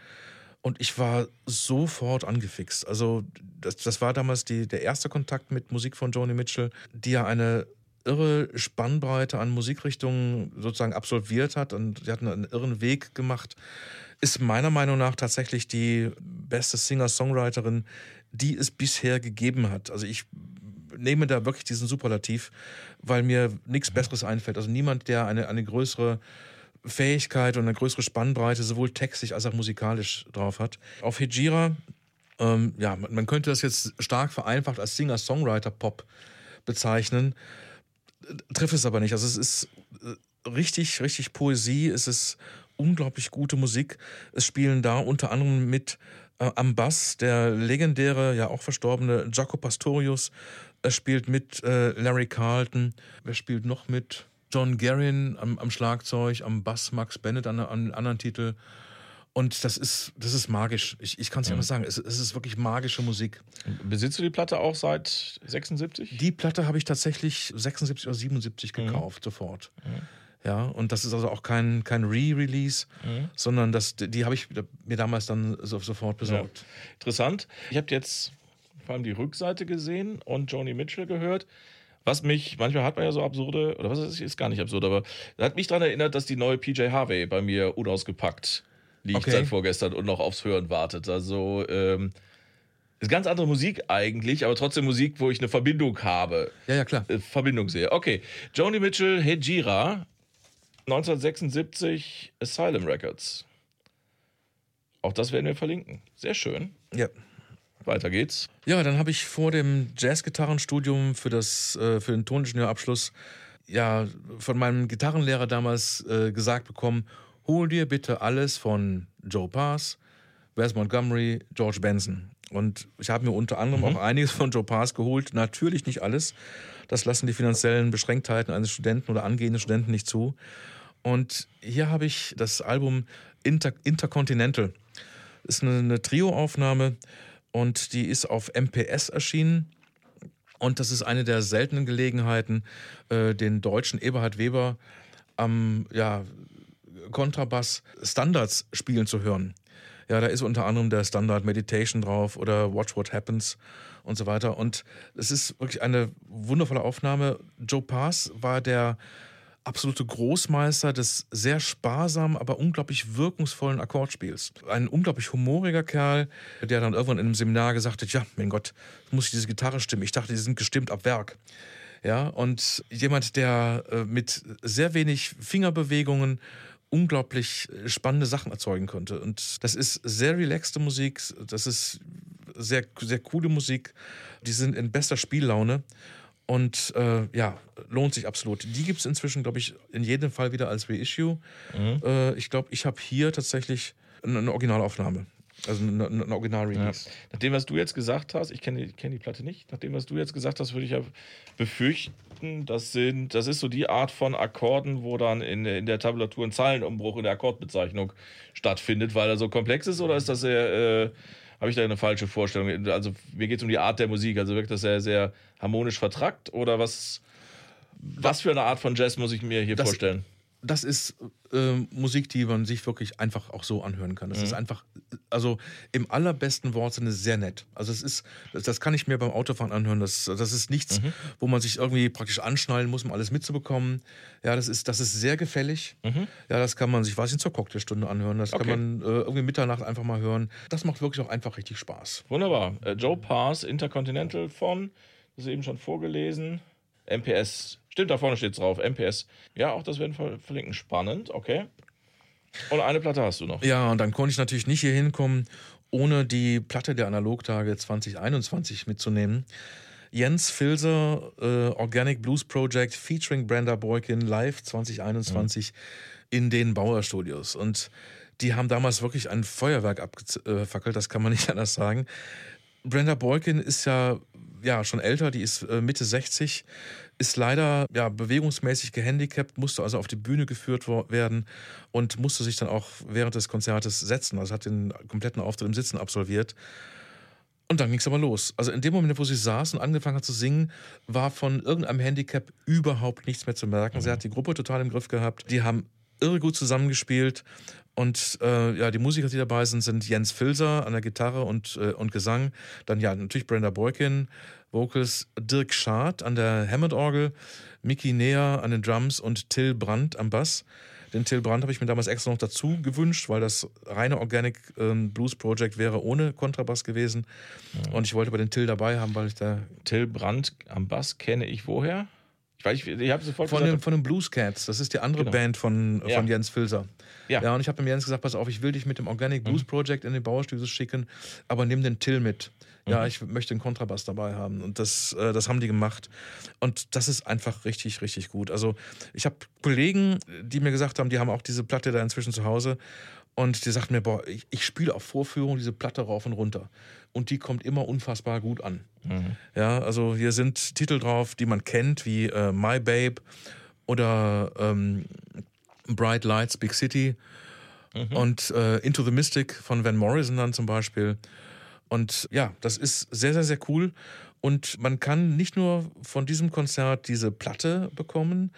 Und ich war sofort angefixt. Also, das, das war damals die, der erste Kontakt mit Musik von Joni Mitchell, die ja eine irre Spannbreite an Musikrichtungen sozusagen absolviert hat und sie hat einen irren Weg gemacht, ist meiner Meinung nach tatsächlich die beste Singer-Songwriterin, die es bisher gegeben hat. Also ich nehme da wirklich diesen Superlativ, weil mir nichts Besseres einfällt. Also niemand, der eine, eine größere Fähigkeit und eine größere Spannbreite sowohl textlich als auch musikalisch drauf hat. Auf Hejira, ähm, ja, man könnte das jetzt stark vereinfacht als Singer-Songwriter-Pop bezeichnen, trifft es aber nicht. Also es ist äh, richtig, richtig Poesie, es ist unglaublich gute Musik. Es spielen da unter anderem mit äh, am Bass der legendäre, ja auch verstorbene Jaco Pastorius. Es spielt mit äh, Larry Carlton. Wer spielt noch mit? John Guerin am, am Schlagzeug, am Bass Max Bennett an, an anderen Titel. Und das ist, das ist magisch. Ich, ich kann es ja mal sagen, es, es, ist wirklich magische Musik. Besitzt du die Platte auch seit 76? Die Platte habe ich tatsächlich 76 oder 77 mhm. gekauft, mhm. sofort. Mhm. Ja, und das ist also auch kein, kein Re-Release, mhm. sondern das, die habe ich mir damals dann sofort besorgt. Ja. Interessant. Ich habe jetzt vor allem die Rückseite gesehen und Joni Mitchell gehört. Was mich, manchmal hat man ja so absurde, oder was ist, ist gar nicht absurd, aber hat mich daran erinnert, dass die neue PJ Harvey bei mir unausgepackt liegt okay. seit vorgestern und noch aufs Hören wartet. Also, ähm, ist ganz andere Musik eigentlich, aber trotzdem Musik, wo ich eine Verbindung habe. Ja, ja, klar. Äh, Verbindung sehe. Okay. Joni Mitchell, Hejira, 1976, Asylum Records. Auch das werden wir verlinken. Sehr schön. Ja. Weiter geht's. Ja, dann habe ich vor dem Jazzgitarrenstudium für, das, äh, für den Toningenieurabschluss ja, von meinem Gitarrenlehrer damals äh, gesagt bekommen, hol dir bitte alles von Joe Pass, Wes Montgomery, George Benson. Und ich habe mir unter anderem mhm. auch einiges von Joe Pass geholt. Natürlich nicht alles. Das lassen die finanziellen Beschränktheiten eines Studenten oder angehenden Studenten nicht zu. Und hier habe ich das Album Inter Intercontinental. Das ist eine, eine Trio-Aufnahme und die ist auf MPS erschienen. Und das ist eine der seltenen Gelegenheiten, äh, den deutschen Eberhard Weber am ja, Kontrabass Standards spielen zu hören. Ja, da ist unter anderem der Standard Meditation drauf oder Watch What Happens und so weiter. Und es ist wirklich eine wundervolle Aufnahme. Joe Pass war der absolute Großmeister des sehr sparsamen, aber unglaublich wirkungsvollen Akkordspiels. Ein unglaublich humoriger Kerl, der dann irgendwann in einem Seminar gesagt hat, ja, mein Gott, muss ich diese Gitarre stimmen? Ich dachte, die sind gestimmt ab Werk. Ja, und jemand, der äh, mit sehr wenig Fingerbewegungen unglaublich spannende Sachen erzeugen konnte. Und das ist sehr relaxte Musik, das ist sehr, sehr coole Musik. Die sind in bester Spiellaune. Und äh, ja, lohnt sich absolut. Die gibt es inzwischen, glaube ich, in jedem Fall wieder als Reissue. Mhm. Äh, ich glaube, ich habe hier tatsächlich eine, eine Originalaufnahme. Also eine, eine Original-Release. Ja. Nach dem, was du jetzt gesagt hast, ich kenne kenn die Platte nicht, nach dem, was du jetzt gesagt hast, würde ich ja befürchten, das, sind, das ist so die Art von Akkorden, wo dann in, in der Tabulatur ein Zeilenumbruch in der Akkordbezeichnung stattfindet, weil er so komplex ist, oder ist das sehr. Äh, habe ich da eine falsche Vorstellung? Also mir geht es um die Art der Musik. Also wirkt das sehr, sehr harmonisch vertrackt oder was? Was für eine Art von Jazz muss ich mir hier das, vorstellen? Das ist äh, Musik, die man sich wirklich einfach auch so anhören kann. Das mhm. ist einfach, also im allerbesten Wortsinne sehr nett. Also es ist, das, das, kann ich mir beim Autofahren anhören. Das, das ist nichts, mhm. wo man sich irgendwie praktisch anschnallen muss, um alles mitzubekommen. Ja, das ist, das ist sehr gefällig. Mhm. Ja, das kann man sich, weiß ich, zur Cocktailstunde anhören. Das okay. kann man äh, irgendwie Mitternacht einfach mal hören. Das macht wirklich auch einfach richtig Spaß. Wunderbar. Äh, Joe Pass, Intercontinental von, das ist eben schon vorgelesen. MPS Stimmt, da vorne steht es drauf. MPS. Ja, auch das werden wir verlinken. Spannend, okay. Und eine Platte hast du noch. Ja, und dann konnte ich natürlich nicht hier hinkommen, ohne die Platte der Analogtage 2021 mitzunehmen. Jens Filser, äh, Organic Blues Project featuring Brenda Boykin live 2021 mhm. in den Bauer Studios. Und die haben damals wirklich ein Feuerwerk abgefackelt, das kann man nicht anders sagen. Brenda Boykin ist ja, ja schon älter, die ist äh, Mitte 60, ist leider ja, bewegungsmäßig gehandicapt, musste also auf die Bühne geführt werden und musste sich dann auch während des Konzertes setzen. Also hat den kompletten Auftritt im Sitzen absolviert. Und dann ging es aber los. Also in dem Moment, wo sie saß und angefangen hat zu singen, war von irgendeinem Handicap überhaupt nichts mehr zu merken. Mhm. Sie hat die Gruppe total im Griff gehabt. Die haben irre gut zusammengespielt Und äh, ja, die Musiker, die dabei sind, sind Jens Filser an der Gitarre und, äh, und Gesang. Dann ja, natürlich Brenda Boykin, Vocals, Dirk Schad an der Hammond-Orgel, Mickey Näher an den Drums und Till Brandt am Bass. Den Till Brandt habe ich mir damals extra noch dazu gewünscht, weil das reine Organic äh, Blues Project wäre ohne Kontrabass gewesen. Ja. Und ich wollte aber den Till dabei haben, weil ich da. Till Brandt am Bass kenne ich woher? Ich, weiß, ich, ich habe sofort von, gesagt, den, von den Blues Cats. Das ist die andere genau. Band von, ja. von Jens Filser. Ja. ja, und ich habe dem Jens gesagt: Pass auf, ich will dich mit dem Organic Blues mhm. Project in den Bauerstudios schicken, aber nimm den Till mit. Ja, mhm. ich möchte den Kontrabass dabei haben. Und das, äh, das haben die gemacht. Und das ist einfach richtig, richtig gut. Also, ich habe Kollegen, die mir gesagt haben, die haben auch diese Platte da inzwischen zu Hause. Und die sagten mir, boah, ich, ich spiele auf Vorführung diese Platte rauf und runter. Und die kommt immer unfassbar gut an. Mhm. Ja, also hier sind Titel drauf, die man kennt, wie äh, My Babe oder ähm, Bright Lights, Big City. Mhm. Und äh, Into the Mystic von Van Morrison dann zum Beispiel. Und ja, das ist sehr, sehr, sehr cool. Und man kann nicht nur von diesem Konzert diese Platte bekommen,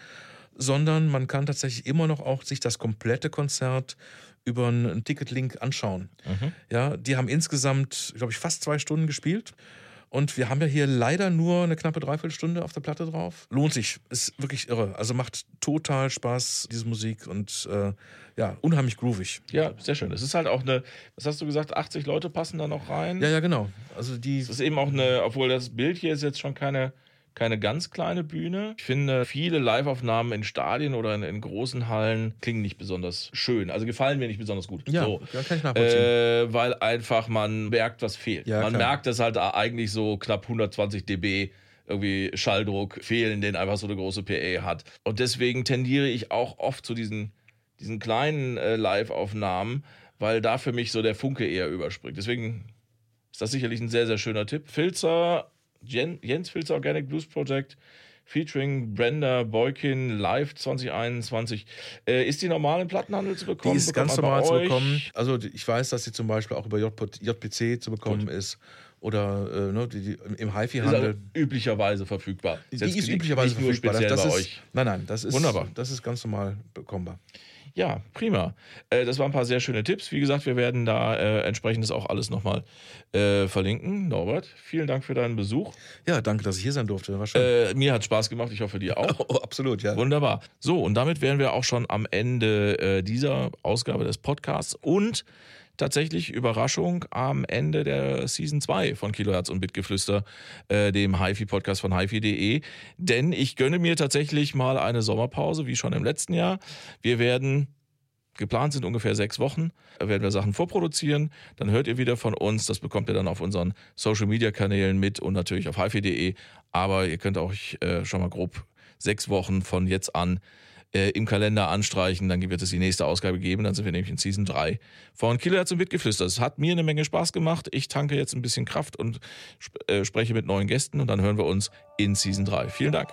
sondern man kann tatsächlich immer noch auch sich das komplette Konzert über einen Ticketlink anschauen. Mhm. Ja, die haben insgesamt, glaube ich, fast zwei Stunden gespielt. Und wir haben ja hier leider nur eine knappe Dreiviertelstunde auf der Platte drauf. Lohnt sich, ist wirklich irre. Also macht total Spaß, diese Musik und äh, ja, unheimlich groovig. Ja, sehr schön. Es ist halt auch eine, was hast du gesagt, 80 Leute passen da noch rein? Ja, ja, genau. Also die. Es ist eben auch eine, obwohl das Bild hier ist jetzt schon keine keine ganz kleine Bühne. Ich finde, viele Liveaufnahmen in Stadien oder in, in, großen Hallen klingen nicht besonders schön. Also gefallen mir nicht besonders gut. Ja, so. ja kann ich nachvollziehen. Äh, weil einfach man merkt, was fehlt. Ja, man klar. merkt, dass halt eigentlich so knapp 120 dB irgendwie Schalldruck fehlen, den einfach so eine große PA hat. Und deswegen tendiere ich auch oft zu diesen, diesen kleinen äh, Live-Aufnahmen, weil da für mich so der Funke eher überspringt. Deswegen ist das sicherlich ein sehr, sehr schöner Tipp. Filzer Jens Filz Organic Blues Project featuring Brenda Boykin live 2021. Äh, ist die normal im Plattenhandel zu bekommen? Die ist ganz normal zu bekommen. Also ich weiß, dass sie zum Beispiel auch über JPC zu bekommen Gut. ist oder äh, ne, die, die, im HiFi-Handel. Also üblicherweise verfügbar. Die ist, üblicherweise verfügbar. Das, das ist. Nein, nein, das ist, Wunderbar. das ist ganz normal bekommbar. Ja, prima. Äh, das waren ein paar sehr schöne Tipps. Wie gesagt, wir werden da äh, entsprechendes auch alles nochmal äh, verlinken. Norbert, vielen Dank für deinen Besuch. Ja, danke, dass ich hier sein durfte. War schön. Äh, mir hat Spaß gemacht. Ich hoffe, dir auch. Oh, absolut, ja. Wunderbar. So, und damit wären wir auch schon am Ende äh, dieser Ausgabe des Podcasts und tatsächlich Überraschung am Ende der Season 2 von Kilohertz und Bitgeflüster, äh, dem HiFi-Podcast von HiFi.de. Denn ich gönne mir tatsächlich mal eine Sommerpause, wie schon im letzten Jahr. Wir werden Geplant sind ungefähr sechs Wochen. Da werden wir Sachen vorproduzieren. Dann hört ihr wieder von uns. Das bekommt ihr dann auf unseren Social Media Kanälen mit und natürlich auf hifi.de. Aber ihr könnt auch äh, schon mal grob sechs Wochen von jetzt an äh, im Kalender anstreichen. Dann wird es die nächste Ausgabe geben. Dann sind wir nämlich in Season 3 von Kilohertz und Mitgeflüster. Es hat mir eine Menge Spaß gemacht. Ich tanke jetzt ein bisschen Kraft und sp äh, spreche mit neuen Gästen und dann hören wir uns in Season 3. Vielen Dank.